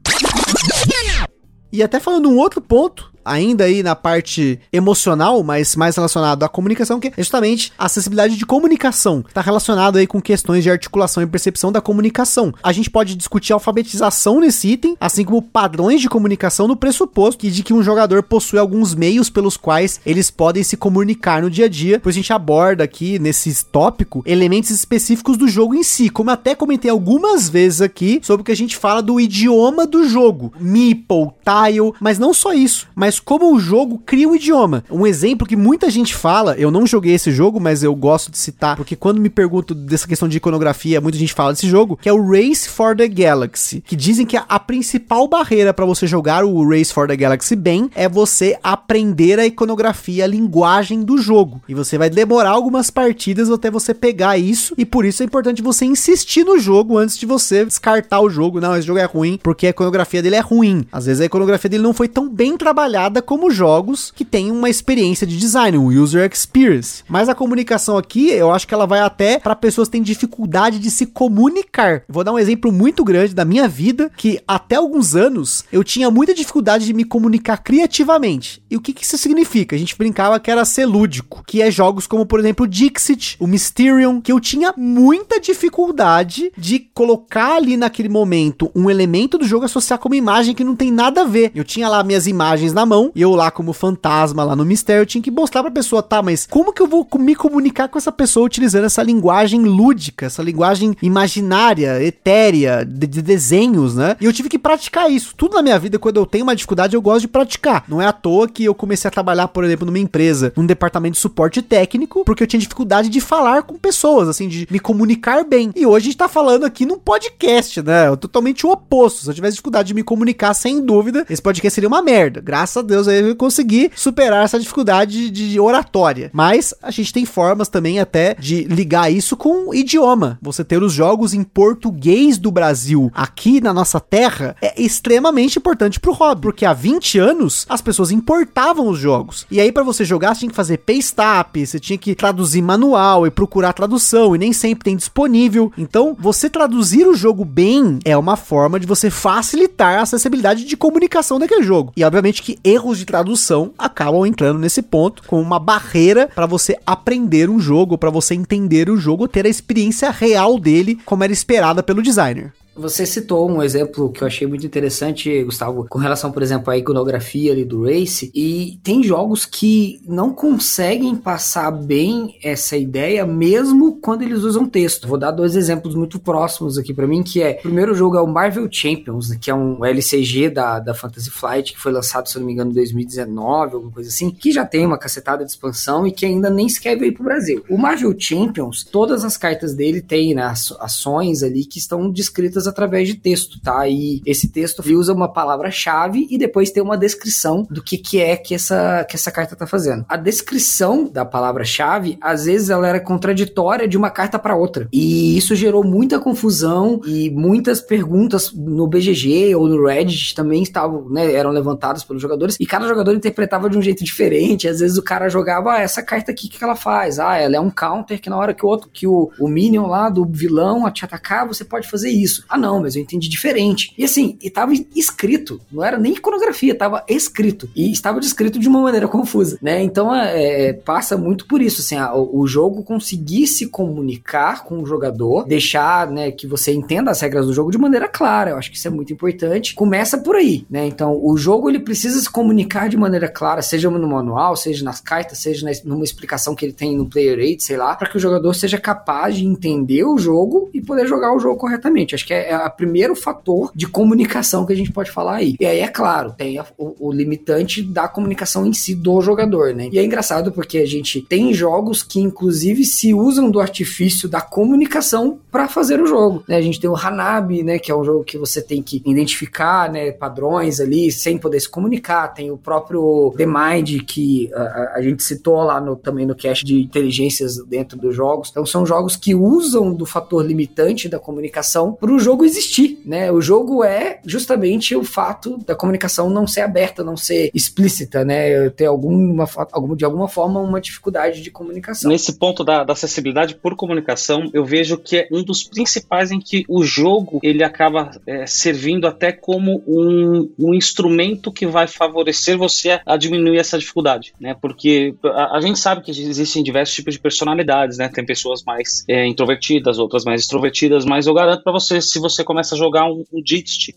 E até falando um outro ponto, ainda aí na parte emocional, mas mais relacionado à comunicação, que é justamente a acessibilidade de comunicação. Está relacionado aí com questões de articulação e percepção da comunicação. A gente pode discutir alfabetização nesse item, assim como padrões de comunicação no pressuposto de que um jogador possui alguns meios pelos quais eles podem se comunicar no dia a dia, pois a gente aborda aqui nesse tópico elementos específicos do jogo em si, como até comentei algumas vezes aqui sobre o que a gente fala do idioma do jogo, meeple, tile, mas não só isso, mas mas como o jogo cria um idioma. Um exemplo que muita gente fala, eu não joguei esse jogo, mas eu gosto de citar, porque quando me pergunto dessa questão de iconografia, muita gente fala desse jogo, que é o Race for the Galaxy, que dizem que a, a principal barreira para você jogar o Race for the Galaxy bem é você aprender a iconografia, a linguagem do jogo. E você vai demorar algumas partidas até você pegar isso, e por isso é importante você insistir no jogo antes de você descartar o jogo. Não, esse jogo é ruim, porque a iconografia dele é ruim. Às vezes a iconografia dele não foi tão bem trabalhada como jogos que têm uma experiência de design, um user experience. Mas a comunicação aqui, eu acho que ela vai até para pessoas que têm dificuldade de se comunicar. Vou dar um exemplo muito grande da minha vida, que até alguns anos eu tinha muita dificuldade de me comunicar criativamente. E o que, que isso significa? A gente brincava que era ser lúdico, que é jogos como, por exemplo, Dixit, o Mysterium, que eu tinha muita dificuldade de colocar ali naquele momento um elemento do jogo associar com uma imagem que não tem nada a ver. Eu tinha lá minhas imagens na mão mão, e eu lá como fantasma lá no mistério, tinha que mostrar pra pessoa, tá, mas como que eu vou me comunicar com essa pessoa utilizando essa linguagem lúdica, essa linguagem imaginária, etérea, de, de desenhos, né? E eu tive que praticar isso. Tudo na minha vida, quando eu tenho uma dificuldade, eu gosto de praticar. Não é à toa que eu comecei a trabalhar, por exemplo, numa empresa, num departamento de suporte técnico, porque eu tinha dificuldade de falar com pessoas, assim, de me comunicar bem. E hoje a gente tá falando aqui num podcast, né? Totalmente o oposto. Se eu tivesse dificuldade de me comunicar, sem dúvida, esse podcast seria uma merda. Graças Deus aí eu consegui superar essa dificuldade de oratória. Mas a gente tem formas também até de ligar isso com idioma. Você ter os jogos em português do Brasil aqui na nossa terra é extremamente importante pro hobby, porque há 20 anos as pessoas importavam os jogos. E aí para você jogar, você tinha que fazer paste up, você tinha que traduzir manual e procurar tradução e nem sempre tem disponível. Então, você traduzir o jogo bem é uma forma de você facilitar a acessibilidade de comunicação daquele jogo. E obviamente que erros de tradução acabam entrando nesse ponto como uma barreira para você aprender um jogo, para você entender o jogo, ter a experiência real dele como era esperada pelo designer. Você citou um exemplo que eu achei muito interessante, Gustavo, com relação, por exemplo, à iconografia ali do Race. E tem jogos que não conseguem passar bem essa ideia, mesmo quando eles usam texto. Vou dar dois exemplos muito próximos aqui para mim, que é, o primeiro jogo é o Marvel Champions, que é um LCG da, da Fantasy Flight, que foi lançado, se eu não me engano, em 2019, alguma coisa assim, que já tem uma cacetada de expansão e que ainda nem sequer veio pro Brasil. O Marvel Champions, todas as cartas dele têm né, ações ali que estão descritas através de texto, tá? E esse texto usa uma palavra-chave e depois tem uma descrição do que, que é que essa, que essa carta tá fazendo. A descrição da palavra-chave, às vezes, ela era contraditória de uma carta para outra. E isso gerou muita confusão e muitas perguntas no BGG ou no Reddit também estavam, né, eram levantadas pelos jogadores e cada jogador interpretava de um jeito diferente. Às vezes o cara jogava, ah, essa carta aqui, o que, que ela faz? Ah, ela é um counter que na hora que o outro, que o, o minion lá do vilão te atacar, você pode fazer isso. Ah, não, mas eu entendi diferente. E assim, e tava escrito, não era nem iconografia, tava escrito. E estava descrito de uma maneira confusa, né? Então é, é, passa muito por isso, assim, a, o jogo conseguir se comunicar com o jogador, deixar, né, que você entenda as regras do jogo de maneira clara. Eu acho que isso é muito importante. Começa por aí, né? Então o jogo ele precisa se comunicar de maneira clara, seja no manual, seja nas cartas, seja numa explicação que ele tem no player aid, sei lá, para que o jogador seja capaz de entender o jogo e poder jogar o jogo corretamente. Acho que é é, o primeiro fator de comunicação que a gente pode falar aí. E aí, é claro, tem a, o, o, limitante da comunicação em si do jogador, né? E é engraçado porque a gente tem jogos que, inclusive, se usam do artifício da comunicação para fazer o jogo. Né? A gente tem o Hanabi, né? Que é um jogo que você tem que identificar né, padrões ali sem poder se comunicar. Tem o próprio The Mind, que a, a gente citou lá no, também no cast de inteligências dentro dos jogos. Então, são jogos que usam do fator limitante da comunicação para o jogo jogo existir, né? O jogo é justamente o fato da comunicação não ser aberta, não ser explícita, né? Ter alguma, de alguma forma uma dificuldade de comunicação. Nesse ponto da, da acessibilidade por comunicação, eu vejo que é um dos principais em que o jogo ele acaba é, servindo até como um, um instrumento que vai favorecer você a, a diminuir essa dificuldade, né? Porque a, a, gente sabe que existem diversos tipos de personalidades, né? Tem pessoas mais é, introvertidas, outras mais extrovertidas, mas eu garanto para você, se você começa a jogar um, um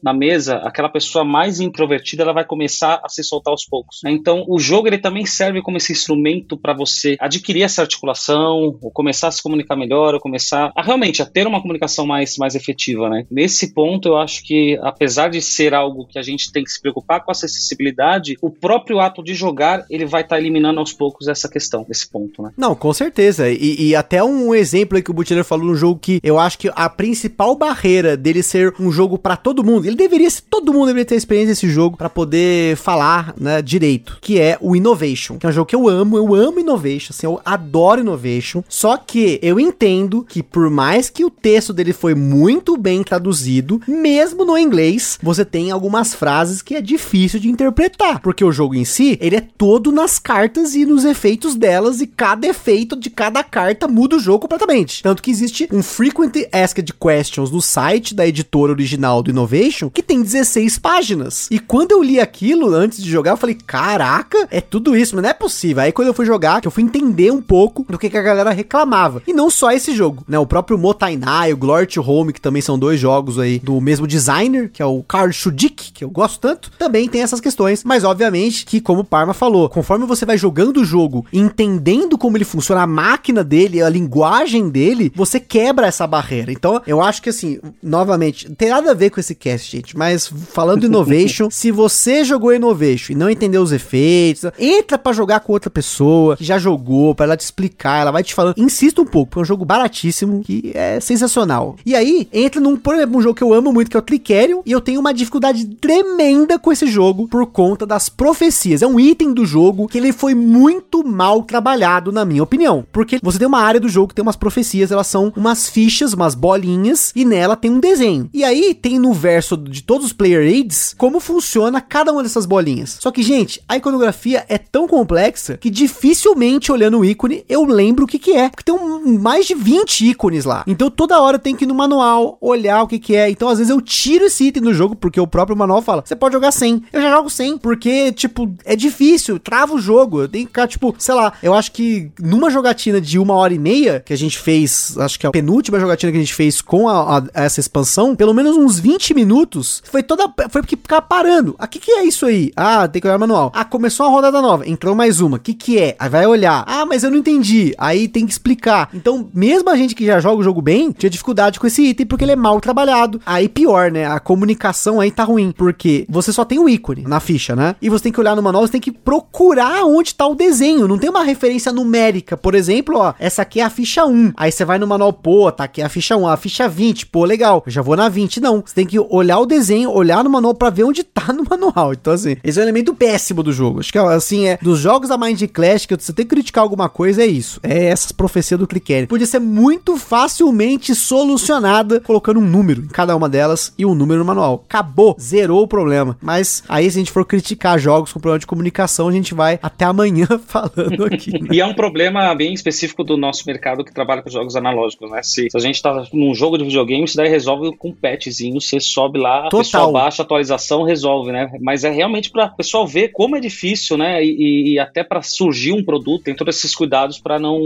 na mesa, aquela pessoa mais introvertida ela vai começar a se soltar aos poucos. Né? Então, o jogo ele também serve como esse instrumento para você adquirir essa articulação, ou começar a se comunicar melhor, ou começar a realmente a ter uma comunicação mais, mais efetiva, né? Nesse ponto, eu acho que apesar de ser algo que a gente tem que se preocupar com a acessibilidade, o próprio ato de jogar ele vai estar tá eliminando aos poucos essa questão, esse ponto, né? Não, com certeza. E, e até um exemplo que o Butileiro falou no jogo que eu acho que a principal barreira dele ser um jogo para todo mundo, ele deveria ser, todo mundo deveria ter experiência desse jogo para poder falar, né, direito, que é o Innovation, que é um jogo que eu amo, eu amo Innovation, assim, eu adoro Innovation, só que eu entendo que por mais que o texto dele foi muito bem traduzido, mesmo no inglês, você tem algumas frases que é difícil de interpretar, porque o jogo em si, ele é todo nas cartas e nos efeitos delas e cada efeito de cada carta muda o jogo completamente. Tanto que existe um Frequent Asked Questions no site da editora original do Innovation que tem 16 páginas. E quando eu li aquilo antes de jogar, eu falei: caraca, é tudo isso, mas não é possível. Aí quando eu fui jogar, que eu fui entender um pouco do que, que a galera reclamava. E não só esse jogo, né? O próprio Motainai, o Glory to Home, que também são dois jogos aí do mesmo designer, que é o Karl Schudik, que eu gosto tanto, também tem essas questões. Mas obviamente que, como o Parma falou, conforme você vai jogando o jogo, entendendo como ele funciona, a máquina dele, a linguagem dele, você quebra essa barreira. Então, eu acho que assim, novamente, não tem nada a ver com esse cast, gente, mas falando Innovation, se você jogou Innovation e não entendeu os efeitos, entra para jogar com outra pessoa que já jogou, para ela te explicar, ela vai te falando. Insista um pouco, porque é um jogo baratíssimo que é sensacional. E aí, entra num, por exemplo, um jogo que eu amo muito, que é o Clickerion, e eu tenho uma dificuldade tremenda com esse jogo por conta das profecias. É um item do jogo que ele foi muito mal trabalhado, na minha opinião. Porque você tem uma área do jogo que tem umas profecias, elas são umas fichas, umas bolinhas, e nela tem um desenho. E aí tem no verso de todos os player aids como funciona cada uma dessas bolinhas. Só que, gente, a iconografia é tão complexa que dificilmente olhando o ícone eu lembro o que que é. Porque tem um, mais de 20 ícones lá. Então toda hora tenho que ir no manual, olhar o que que é. Então às vezes eu tiro esse item do jogo, porque o próprio manual fala, você pode jogar sem. Eu já jogo sem, porque, tipo, é difícil, trava o jogo. Eu tenho que ficar, tipo, sei lá, eu acho que numa jogatina de uma hora e meia, que a gente fez, acho que é a penúltima jogatina que a gente fez com a, a, essa expansão, pelo menos uns 20 minutos, foi toda, foi porque ficar parando. Ah, que que é isso aí? Ah, tem que olhar manual. Ah, começou a rodada nova, entrou mais uma. Que que é? Aí vai olhar. Ah, mas eu não entendi. Aí tem que explicar. Então, mesmo a gente que já joga o jogo bem, tinha dificuldade com esse item porque ele é mal trabalhado. Aí pior, né? A comunicação aí tá ruim, porque você só tem o ícone na ficha, né? E você tem que olhar no manual, você tem que procurar onde tá o desenho. Não tem uma referência numérica. Por exemplo, ó, essa aqui é a ficha 1. Aí você vai no manual, pô, tá aqui a ficha 1, a ficha 20, pô, legal. Eu já vou na 20. Não, você tem que olhar o desenho, olhar no manual para ver onde tá no manual. Então, assim, esse é um elemento péssimo do jogo. Acho que, assim, é dos jogos da Mind Clash que você tem que criticar alguma coisa, é isso. É essas profecias do Clicker. Podia ser muito facilmente solucionada colocando um número em cada uma delas e um número no manual. Acabou, zerou o problema. Mas aí, se a gente for criticar jogos com problema de comunicação, a gente vai até amanhã falando aqui. Né? e é um problema bem específico do nosso mercado que trabalha com jogos analógicos, né? Se, se a gente tá num jogo de videogame, isso daí resolve com um patchzinho, você sobe lá, Total. a pessoa baixa a atualização, resolve, né? Mas é realmente para o pessoal ver como é difícil, né? E, e até para surgir um produto, tem todos esses cuidados para não,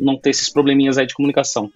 não ter esses probleminhas aí de comunicação.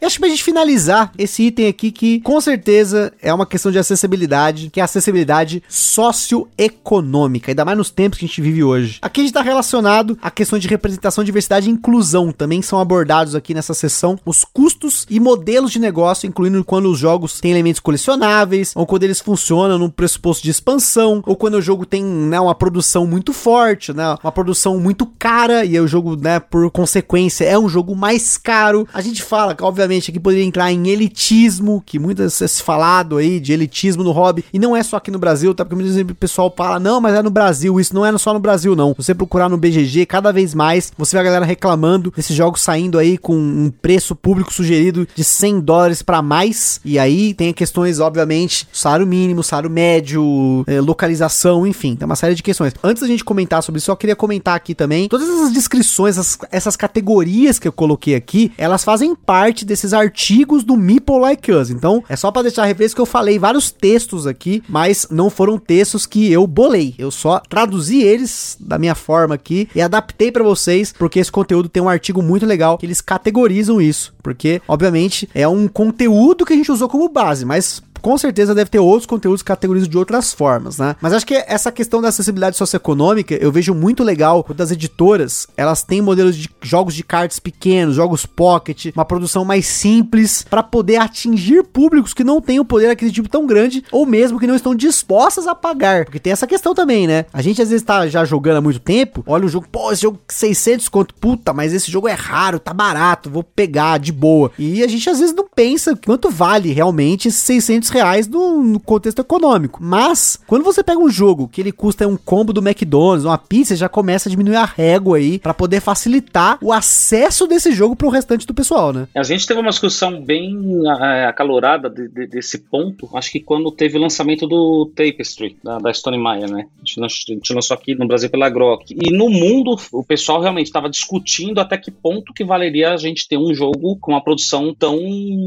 Eu acho que pra gente finalizar esse item aqui, que com certeza é uma questão de acessibilidade, que é a acessibilidade socioeconômica, ainda mais nos tempos que a gente vive hoje. Aqui a gente tá relacionado à questão de representação, diversidade e inclusão, também são abordados aqui nessa sessão, os custos e modelos de negócio, incluindo quando os jogos têm elementos colecionáveis, ou quando eles funcionam num pressuposto de expansão, ou quando o jogo tem né, uma produção muito forte, né, uma produção muito cara, e o jogo, né, por consequência, é um jogo mais caro. A gente fala obviamente, obviamente, aqui poderia entrar em elitismo, que muitas vezes falado aí de elitismo no hobby, e não é só aqui no Brasil, tá? Porque muitas vezes o pessoal fala, não, mas é no Brasil, isso não é só no Brasil, não. Se você procurar no BGG, cada vez mais, você vê a galera reclamando desses jogos saindo aí com um preço público sugerido de 100 dólares para mais, e aí tem questões, obviamente, salário mínimo, salário médio, é, localização, enfim, tem uma série de questões. Antes da gente comentar sobre isso, eu queria comentar aqui também, todas essas descrições, essas, essas categorias que eu coloquei aqui, elas fazem parte desses artigos do Meeple Like Us, então é só para deixar referência que eu falei vários textos aqui, mas não foram textos que eu bolei, eu só traduzi eles da minha forma aqui e adaptei para vocês, porque esse conteúdo tem um artigo muito legal que eles categorizam isso, porque obviamente é um conteúdo que a gente usou como base, mas com certeza deve ter outros conteúdos categorizados de outras formas, né? Mas acho que essa questão da acessibilidade socioeconômica eu vejo muito legal quando as editoras elas têm modelos de jogos de cartas pequenos, jogos pocket, uma produção mais simples para poder atingir públicos que não têm o poder aquisitivo tão grande ou mesmo que não estão dispostas a pagar, porque tem essa questão também, né? A gente às vezes tá já jogando há muito tempo, olha o jogo, pô, esse jogo 600 conto, puta, mas esse jogo é raro, tá barato, vou pegar de boa. E a gente às vezes não pensa quanto vale realmente esses 600 reais no, no, contexto econômico. Mas, quando você pega um jogo que ele custa um combo do McDonald's, uma pizza, já começa a diminuir a régua aí para poder facilitar o acesso desse jogo pro restante do pessoal, né? A gente teve uma discussão bem é, acalorada de, de, desse ponto, acho que quando teve o lançamento do Tapestry, da, da Stone Meyer, né? A gente, lançou aqui no Brasil pela Grok. E no mundo, o pessoal realmente estava discutindo até que ponto que valeria a gente ter um jogo com uma produção tão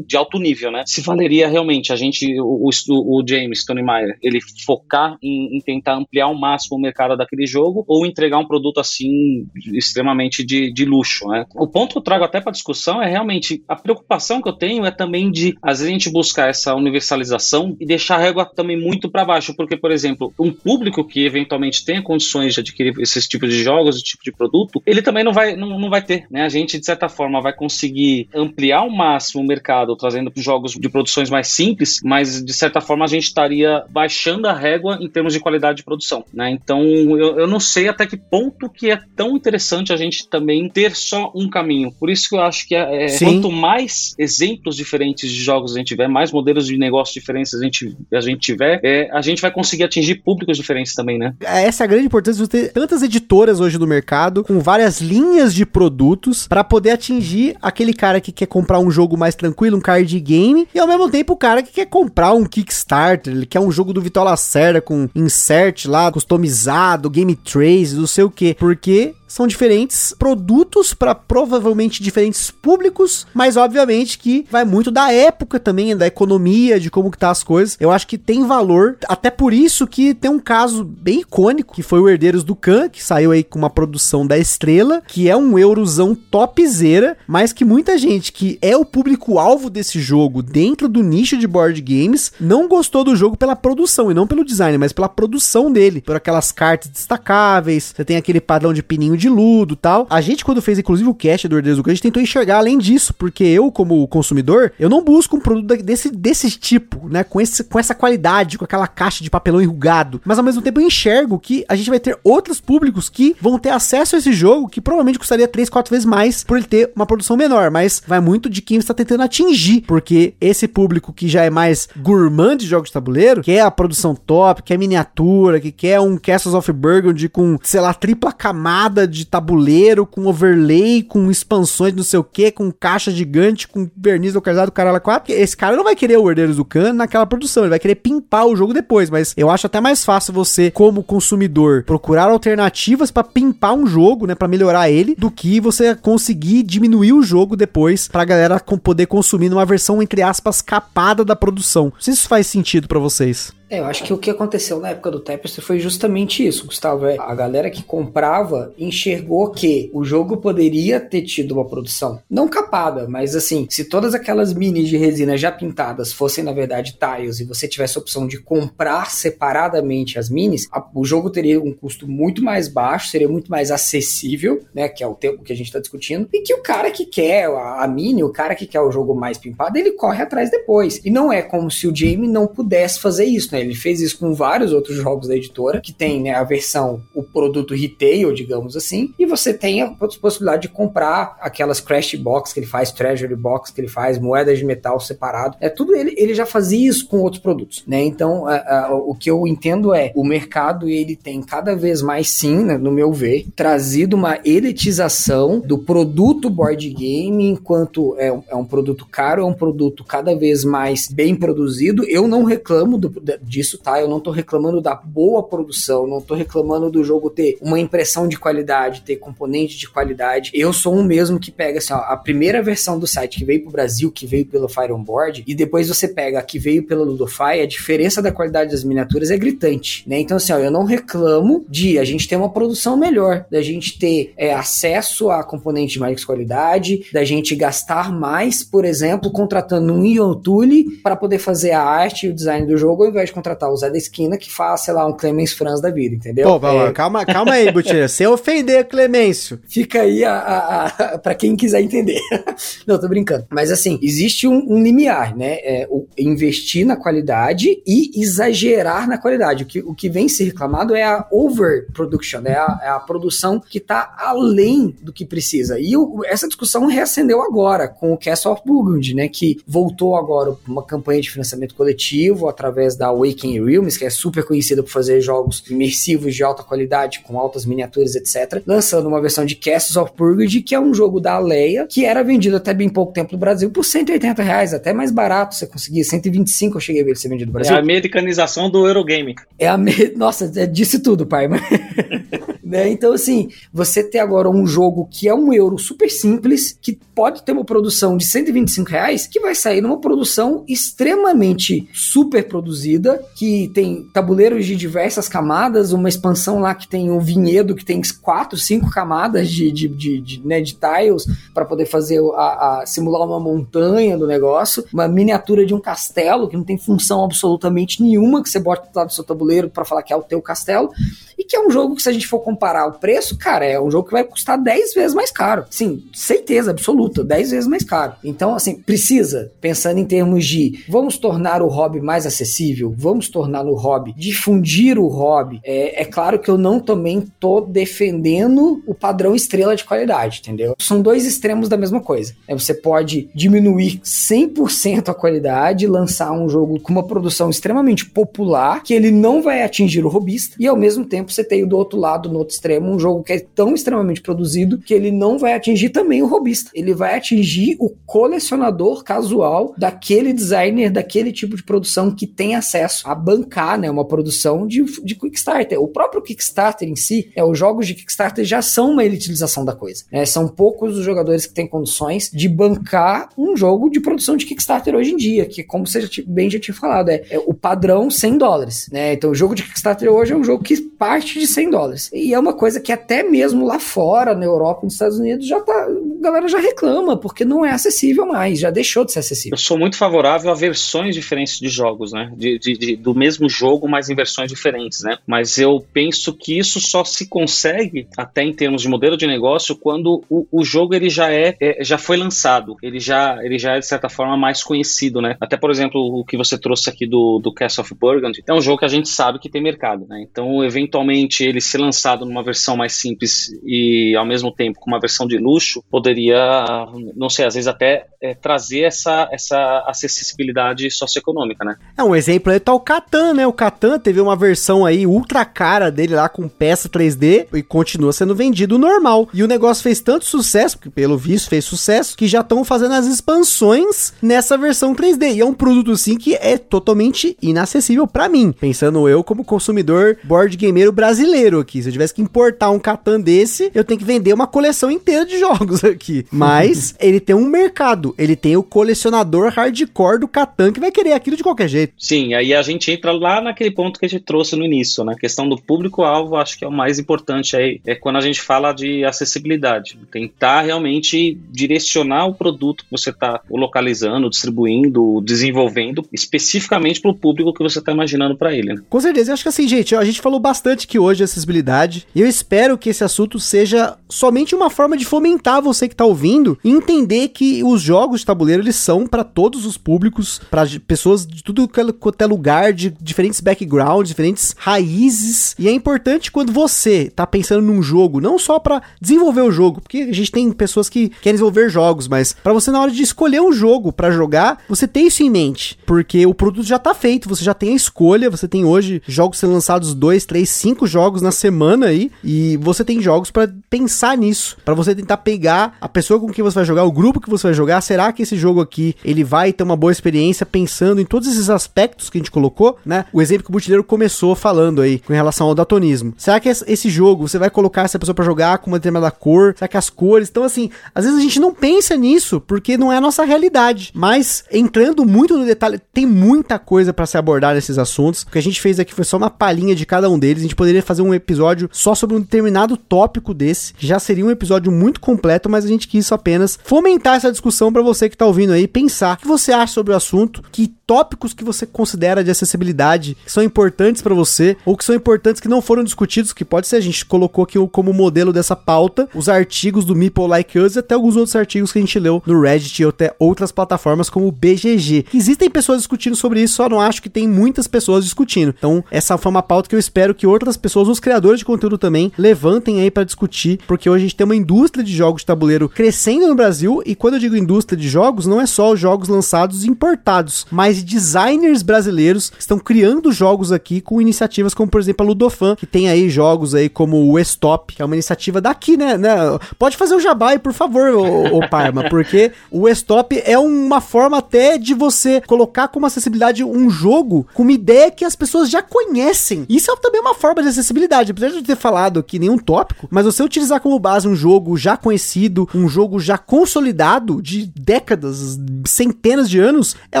de alto nível, né? Se valeria realmente a gente o, o, o James Tony Meyer ele focar em, em, tentar ampliar ao máximo o mercado daquele jogo ou entregar um produto assim extremamente de, de luxo, né? O ponto que eu trago até para discussão é realmente a preocupação que eu tenho é também de às vezes a gente buscar essa universalização e deixar a régua também muito para baixo, porque por exemplo, um público que eventualmente tenha condições de adquirir esses tipos de jogos, esse tipo de produto, ele também não vai não, não vai ter, né? A gente de certa forma vai conseguir ampliar ao máximo o mercado trazendo jogos de produções mais simples, mas mas de certa forma a gente estaria baixando a régua em termos de qualidade de produção, né? Então eu, eu não sei até que ponto que é tão interessante a gente também ter só um caminho. Por isso que eu acho que é, é quanto mais exemplos diferentes de jogos a gente tiver, mais modelos de negócio diferentes a gente, a gente tiver, é, a gente vai conseguir atingir públicos diferentes também, né? Essa é a grande importância de ter tantas editoras hoje no mercado, com várias linhas de produtos, para poder atingir aquele cara que quer comprar um jogo mais tranquilo, um card game, e ao mesmo tempo o cara que quer comprar comprar um Kickstarter, ele quer um jogo do Vitor Lacerda com insert lá, customizado, game trace, não sei o que, porque são diferentes produtos para provavelmente diferentes públicos, mas obviamente que vai muito da época também, da economia, de como que tá as coisas. Eu acho que tem valor, até por isso que tem um caso bem icônico, que foi o Herdeiros do Khan, que saiu aí com uma produção da Estrela, que é um eurozão topzera, mas que muita gente que é o público-alvo desse jogo dentro do nicho de board games não gostou do jogo pela produção, e não pelo design, mas pela produção dele, por aquelas cartas destacáveis, você tem aquele padrão de pininho de ludo tal. A gente, quando fez, inclusive, o cast do Herdeiros do Cão, a gente tentou enxergar além disso, porque eu, como consumidor, eu não busco um produto desse, desse tipo, né? Com, esse, com essa qualidade, com aquela caixa de papelão enrugado. Mas ao mesmo tempo eu enxergo que a gente vai ter outros públicos que vão ter acesso a esse jogo que provavelmente custaria 3, 4 vezes mais por ele ter uma produção menor. Mas vai muito de quem está tentando atingir, porque esse público que já é mais gourmand de jogos de tabuleiro, quer a produção top, quer miniatura, que quer um Castles of Burgundy com, sei lá, tripla camada de tabuleiro, com overlay, com expansões, não sei o que, com caixa gigante, com verniz localizado, caralho 4. Esse cara não vai querer o Herdeiros do Khan naquela produção, ele vai querer pimpar o jogo depois, mas eu acho até mais fácil você, como consumidor, procurar alternativas para pimpar um jogo, né, para melhorar ele, do que você conseguir diminuir o jogo depois pra galera poder consumir numa versão, entre aspas, capada da produção. Não sei se isso faz sentido para vocês. É, eu acho que o que aconteceu na época do Tapestry foi justamente isso, Gustavo. É, a galera que comprava enxergou que o jogo poderia ter tido uma produção não capada, mas assim, se todas aquelas minis de resina já pintadas fossem na verdade tiles e você tivesse a opção de comprar separadamente as minis, a, o jogo teria um custo muito mais baixo, seria muito mais acessível, né? Que é o tempo que a gente está discutindo, e que o cara que quer a, a mini, o cara que quer o jogo mais pimpado, ele corre atrás depois. E não é como se o Jamie não pudesse fazer isso, né? Né? Ele fez isso com vários outros jogos da editora, que tem né, a versão, o produto retail, digamos assim, e você tem a possibilidade de comprar aquelas Crash Box que ele faz, Treasury Box que ele faz, moedas de metal separado. É tudo ele, ele já fazia isso com outros produtos, né? Então, a, a, o que eu entendo é o mercado ele tem cada vez mais sim, né, no meu ver, trazido uma elitização do produto board game enquanto é, é um produto caro, é um produto cada vez mais bem produzido. Eu não reclamo do, disso, tá? Eu não tô reclamando da boa produção, não tô reclamando do jogo ter uma impressão de qualidade, ter componente de qualidade. Eu sou um mesmo que pega assim, ó, a primeira versão do site que veio pro Brasil, que veio pelo Fire On Board, e depois você pega a que veio pela Ludofy, a diferença da qualidade das miniaturas é gritante, né? Então assim, ó, eu não reclamo de a gente ter uma produção melhor, da gente ter é, acesso a componentes de mais qualidade, da gente gastar mais, por exemplo, contratando um Ion Tule para poder fazer a arte e o design do jogo, ao invés de contratar o Zé da Esquina que faz, sei lá, um Clemens Franz da vida, entendeu? Pô, é... calma, calma aí, Butira. Sem ofender Clemêncio. Fica aí a, a, a para quem quiser entender. Não, tô brincando. Mas assim, existe um, um limiar, né? É, o, investir na qualidade e exagerar na qualidade. O que, o que vem se reclamado é a overproduction, né? A, é a produção que está além do que precisa. E o, essa discussão reacendeu agora com o Castle of Burgundy, né? Que voltou agora uma campanha de financiamento coletivo através da Awakening Realms, que é super conhecida por fazer jogos imersivos de alta qualidade, com altas miniaturas, etc. Lançando uma versão de Castles of Burgundy, que é um jogo da Leia, que era vendido até bem pouco tempo no Brasil por 180 reais, até mais barato você conseguia. 125 eu cheguei a ver ele ser vendido no Brasil. É a americanização do Eurogame. É a me... Nossa, é, disse tudo, pai. né? Então, assim, você ter agora um jogo que é um euro super simples, que pode ter uma produção de 125 reais, que vai sair numa produção extremamente super produzida, que tem tabuleiros de diversas camadas, uma expansão lá que tem um vinhedo que tem quatro, cinco camadas de, de, de, de, né, de tiles para poder fazer a, a, simular uma montanha do negócio, uma miniatura de um castelo que não tem função absolutamente nenhuma que você bota no seu tabuleiro para falar que é o teu castelo, e que é um jogo que se a gente for comparar o preço, cara, é um jogo que vai custar 10 vezes mais caro. Sim, certeza absoluta, 10 vezes mais caro. Então, assim, precisa, pensando em termos de vamos tornar o hobby mais acessível, vamos tornar o hobby, difundir o hobby. É, é claro que eu não também tô defendendo o padrão estrela de qualidade, entendeu? São dois extremos da mesma coisa. É, você pode diminuir 100% a qualidade, lançar um jogo com uma produção extremamente popular, que ele não vai atingir o robista, e ao mesmo tempo você tem do outro lado, no outro extremo, um jogo que é tão extremamente produzido que ele não vai atingir também o robista. Ele vai atingir o colecionador casual daquele designer, daquele tipo de produção que tem acesso a bancar, né, uma produção de, de Kickstarter. O próprio Kickstarter em si, é, os jogos de Kickstarter já são uma elitização da coisa. Né? São poucos os jogadores que têm condições de bancar um jogo de produção de Kickstarter hoje em dia, que como você já, bem já tinha falado, é, é o padrão 100 dólares. Né? Então o jogo de Kickstarter hoje é um jogo que parte de 100 dólares. E é uma coisa que até mesmo lá fora, na Europa, nos Estados Unidos, já tá, a galera já reclama, porque não é acessível mais, já deixou de ser acessível. Eu sou muito favorável a versões diferentes de jogos, né? De, de, de, do mesmo jogo, mas em versões diferentes, né? Mas eu penso que isso só se consegue, até em termos de modelo de negócio, quando o, o jogo ele já é, é, já foi lançado, ele já, ele já é de certa forma mais conhecido, né? Até, por exemplo, o que você trouxe aqui do, do Castle of Burgundy, é um jogo que a gente sabe que tem mercado, né? Então, eventualmente, ele ser lançado numa versão mais simples e, ao mesmo tempo, com uma versão de luxo, poderia, não sei, às vezes até é, trazer essa, essa acessibilidade socioeconômica, né? É, um exemplo aí tá o Catan, né? O Catan teve uma versão aí ultra cara dele lá com peça 3D e continua sendo vendido normal. E o negócio fez tanto sucesso, porque pelo visto fez sucesso, que já estão fazendo as expansões nessa versão 3D. E é um produto, assim, que é totalmente inacessível para mim. Pensando eu como consumidor board gameiro brasileiro aqui. Se eu tivesse que importar um Catan desse, eu tenho que vender uma coleção inteira de jogos aqui. Mas ele tem um mercado. Ele tem o colecionador hardcore do Catan que vai querer aquilo de qualquer jeito. Sim, aí a gente entra lá naquele ponto que a gente trouxe no início, né? A questão do público-alvo, acho que é o mais importante aí. É quando a gente fala de acessibilidade. Tentar realmente direcionar o produto que você está localizando, distribuindo, desenvolvendo, especificamente para o público que você está imaginando para ele. Né? Com certeza. Eu acho que assim, gente, a gente falou bastante aqui hoje de acessibilidade. E eu espero que esse assunto seja somente uma forma de fomentar você que está ouvindo e entender que os jogos de tabuleiro eles são para todos os públicos, para pessoas de tudo quanto é lugar, de diferentes backgrounds, diferentes raízes. E é importante quando você está pensando num jogo, não só para desenvolver o jogo, porque a gente tem pessoas que querem desenvolver jogos, mas para você na hora de escolher um jogo para jogar, você tem isso em mente, porque o produto já está feito, você já tem a escolha, você tem hoje jogos sendo lançados dois, três, cinco jogos na semana aí, e você tem jogos para pensar nisso, para você tentar pegar a pessoa com quem você vai jogar, o grupo que você vai jogar, será que esse jogo aqui ele vai ter uma boa experiência pensando em todos esses aspectos que a gente colocou, né? O exemplo que o Butileiro começou falando aí com relação ao datonismo. Será que esse jogo você vai colocar essa pessoa para jogar com uma determinada cor? Será que as cores? Então assim, às vezes a gente não pensa nisso porque não é a nossa realidade. Mas entrando muito no detalhe, tem muita coisa para se abordar nesses assuntos. O que a gente fez aqui foi só uma palhinha de cada um deles. A gente poderia fazer um episódio só sobre um determinado tópico desse, já seria um episódio muito completo, mas a gente quis apenas fomentar essa discussão para você que tá ouvindo aí, pensar o que você acha sobre o assunto, que tópicos que você considera de acessibilidade que são importantes para você ou que são importantes que não foram discutidos, que pode ser a gente colocou aqui como modelo dessa pauta os artigos do Meeple Like Us e até alguns outros artigos que a gente leu no Reddit ou até outras plataformas como o BGG. Existem pessoas discutindo sobre isso, só não acho que tem muitas pessoas discutindo. Então, essa foi uma pauta que eu espero que outras pessoas, os criadores de conteúdo também, levantem aí para discutir, porque hoje a gente tem uma indústria de jogos de tabuleiro crescendo no Brasil e quando eu digo indústria de jogos, não é só os jogos lançados e importados, mas designers brasileiros estão criando jogos aqui com iniciativas como, por exemplo, a Ludofan, que tem aí jogos aí como o Stop, que é uma iniciativa daqui, né? né? Pode fazer o jabai, por favor, o Parma, porque o Stop é uma forma até de você colocar como acessibilidade um jogo com uma ideia que as pessoas já conhecem. Isso é também uma forma de acessibilidade, apesar de eu ter falado aqui nenhum tópico, mas você utilizar como base um jogo já conhecido, um jogo já consolidado de décadas, centenas de anos, é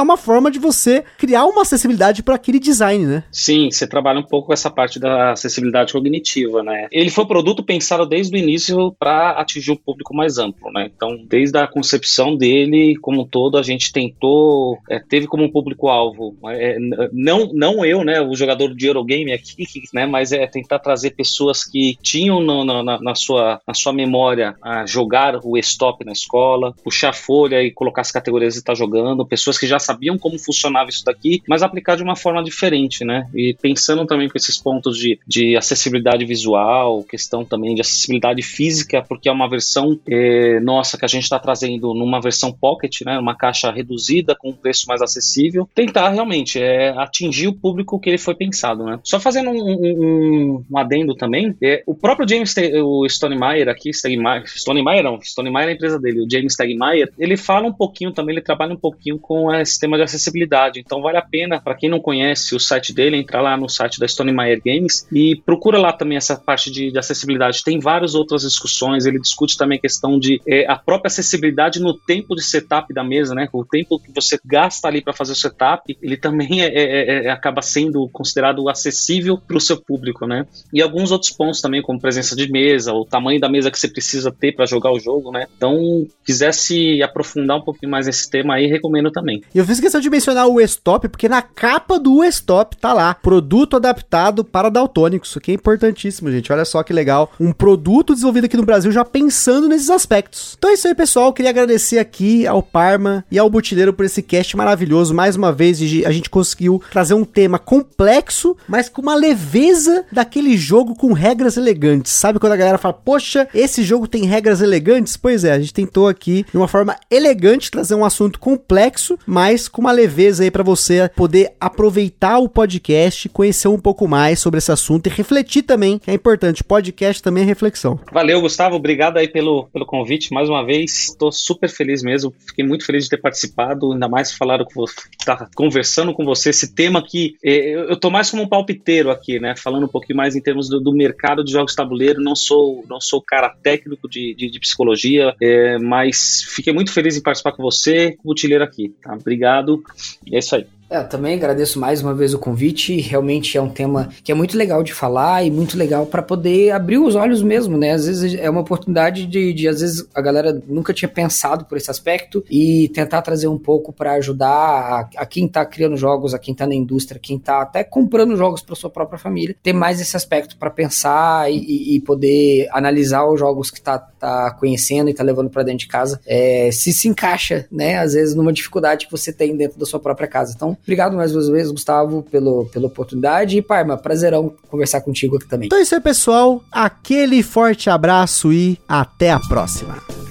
uma forma de você criar uma acessibilidade para aquele design, né? Sim, você trabalha um pouco com essa parte da acessibilidade cognitiva, né? Ele foi produto pensado desde o início para atingir um público mais amplo, né? Então, desde a concepção dele, como um todo, a gente tentou, é, teve como público-alvo, é, não, não eu, né, o jogador de Eurogame aqui, né, mas é tentar trazer pessoas que tinham no, na, na, sua, na sua memória a jogar o stop na escola, puxar folha e colocar as categorias e estar tá jogando, pessoas que já sabiam como funcionava isso daqui, mas aplicar de uma forma diferente, né? E pensando também com esses pontos de, de acessibilidade visual, questão também de acessibilidade física, porque é uma versão é, nossa que a gente está trazendo numa versão pocket, né? Uma caixa reduzida com um preço mais acessível, tentar realmente é, atingir o público que ele foi pensado, né? Só fazendo um, um, um adendo também, é, o próprio James o Stonemeyer aqui, Stegmaier, Stonemeyer não, Stonemeyer é a empresa dele, o James Stegmaier, ele fala um pouquinho também, ele trabalha um pouquinho com esse tema de acessibilidade, então vale a pena, para quem não conhece o site dele, entrar lá no site da Stonemeyer Games e procura lá também essa parte de, de acessibilidade, tem várias outras discussões, ele discute também a questão de é, a própria acessibilidade no tempo de setup da mesa, né, o tempo que você gasta ali para fazer o setup, ele também é, é, é acaba sendo considerado acessível para o seu público, né? E alguns outros pontos também, como presença de mesa, o tamanho da mesa que você precisa ter para jogar o jogo, né? Então, quisesse aprofundar um pouquinho mais esse tema aí, recomendo também. E eu fiz questão de mencionar o Stop, porque na capa do Stop tá lá, produto adaptado para daltônicos, isso aqui é importantíssimo, gente. Olha só que legal, um produto desenvolvido aqui no Brasil já pensando nesses aspectos. Então é isso aí, pessoal. Queria agradecer aqui ao Parma e ao Butileiro por esse cast maravilhoso. Mais uma vez, a gente conseguiu trazer um tema complexo, mas com uma leveza daquele jogo com regras elegantes. Sabe quando a galera fala, poxa, esse jogo tem regras elegantes? Pois é, a gente tentou aqui, de uma forma elegante, trazer um assunto complexo, mas com uma leveza aí para você poder aproveitar o podcast, conhecer um pouco mais sobre esse assunto e refletir também, que é importante. Podcast também é reflexão. Valeu, Gustavo. Obrigado aí pelo, pelo convite mais uma vez. Estou super feliz mesmo. Fiquei muito feliz de ter participado, ainda mais falaram com você, tá conversando com você esse tema que é, eu tô mais como um palpiteiro aqui, né? Falando um pouquinho mais em termos do, do mercado de jogos de tabuleiro. Não sou, não sou cara técnico de, de, de psicologia, é, mas fiquei muito feliz em participar com você, com o Tileiro aqui. Tá? Obrigado. E é isso aí. É, eu também agradeço mais uma vez o convite. Realmente é um tema que é muito legal de falar e muito legal para poder abrir os olhos mesmo, né? Às vezes é uma oportunidade de, de, às vezes, a galera nunca tinha pensado por esse aspecto e tentar trazer um pouco para ajudar a, a, quem tá criando jogos, a quem tá na indústria, quem tá até comprando jogos para sua própria família, ter mais esse aspecto para pensar e, e, poder analisar os jogos que tá, tá conhecendo e tá levando para dentro de casa, é, se se encaixa, né? Às vezes numa dificuldade que você tem dentro da sua própria casa. Então, obrigado mais uma vez, Gustavo, pelo, pela oportunidade. E, Parma, prazerão conversar contigo aqui também. Então é isso aí, pessoal. Aquele forte abraço e até a próxima.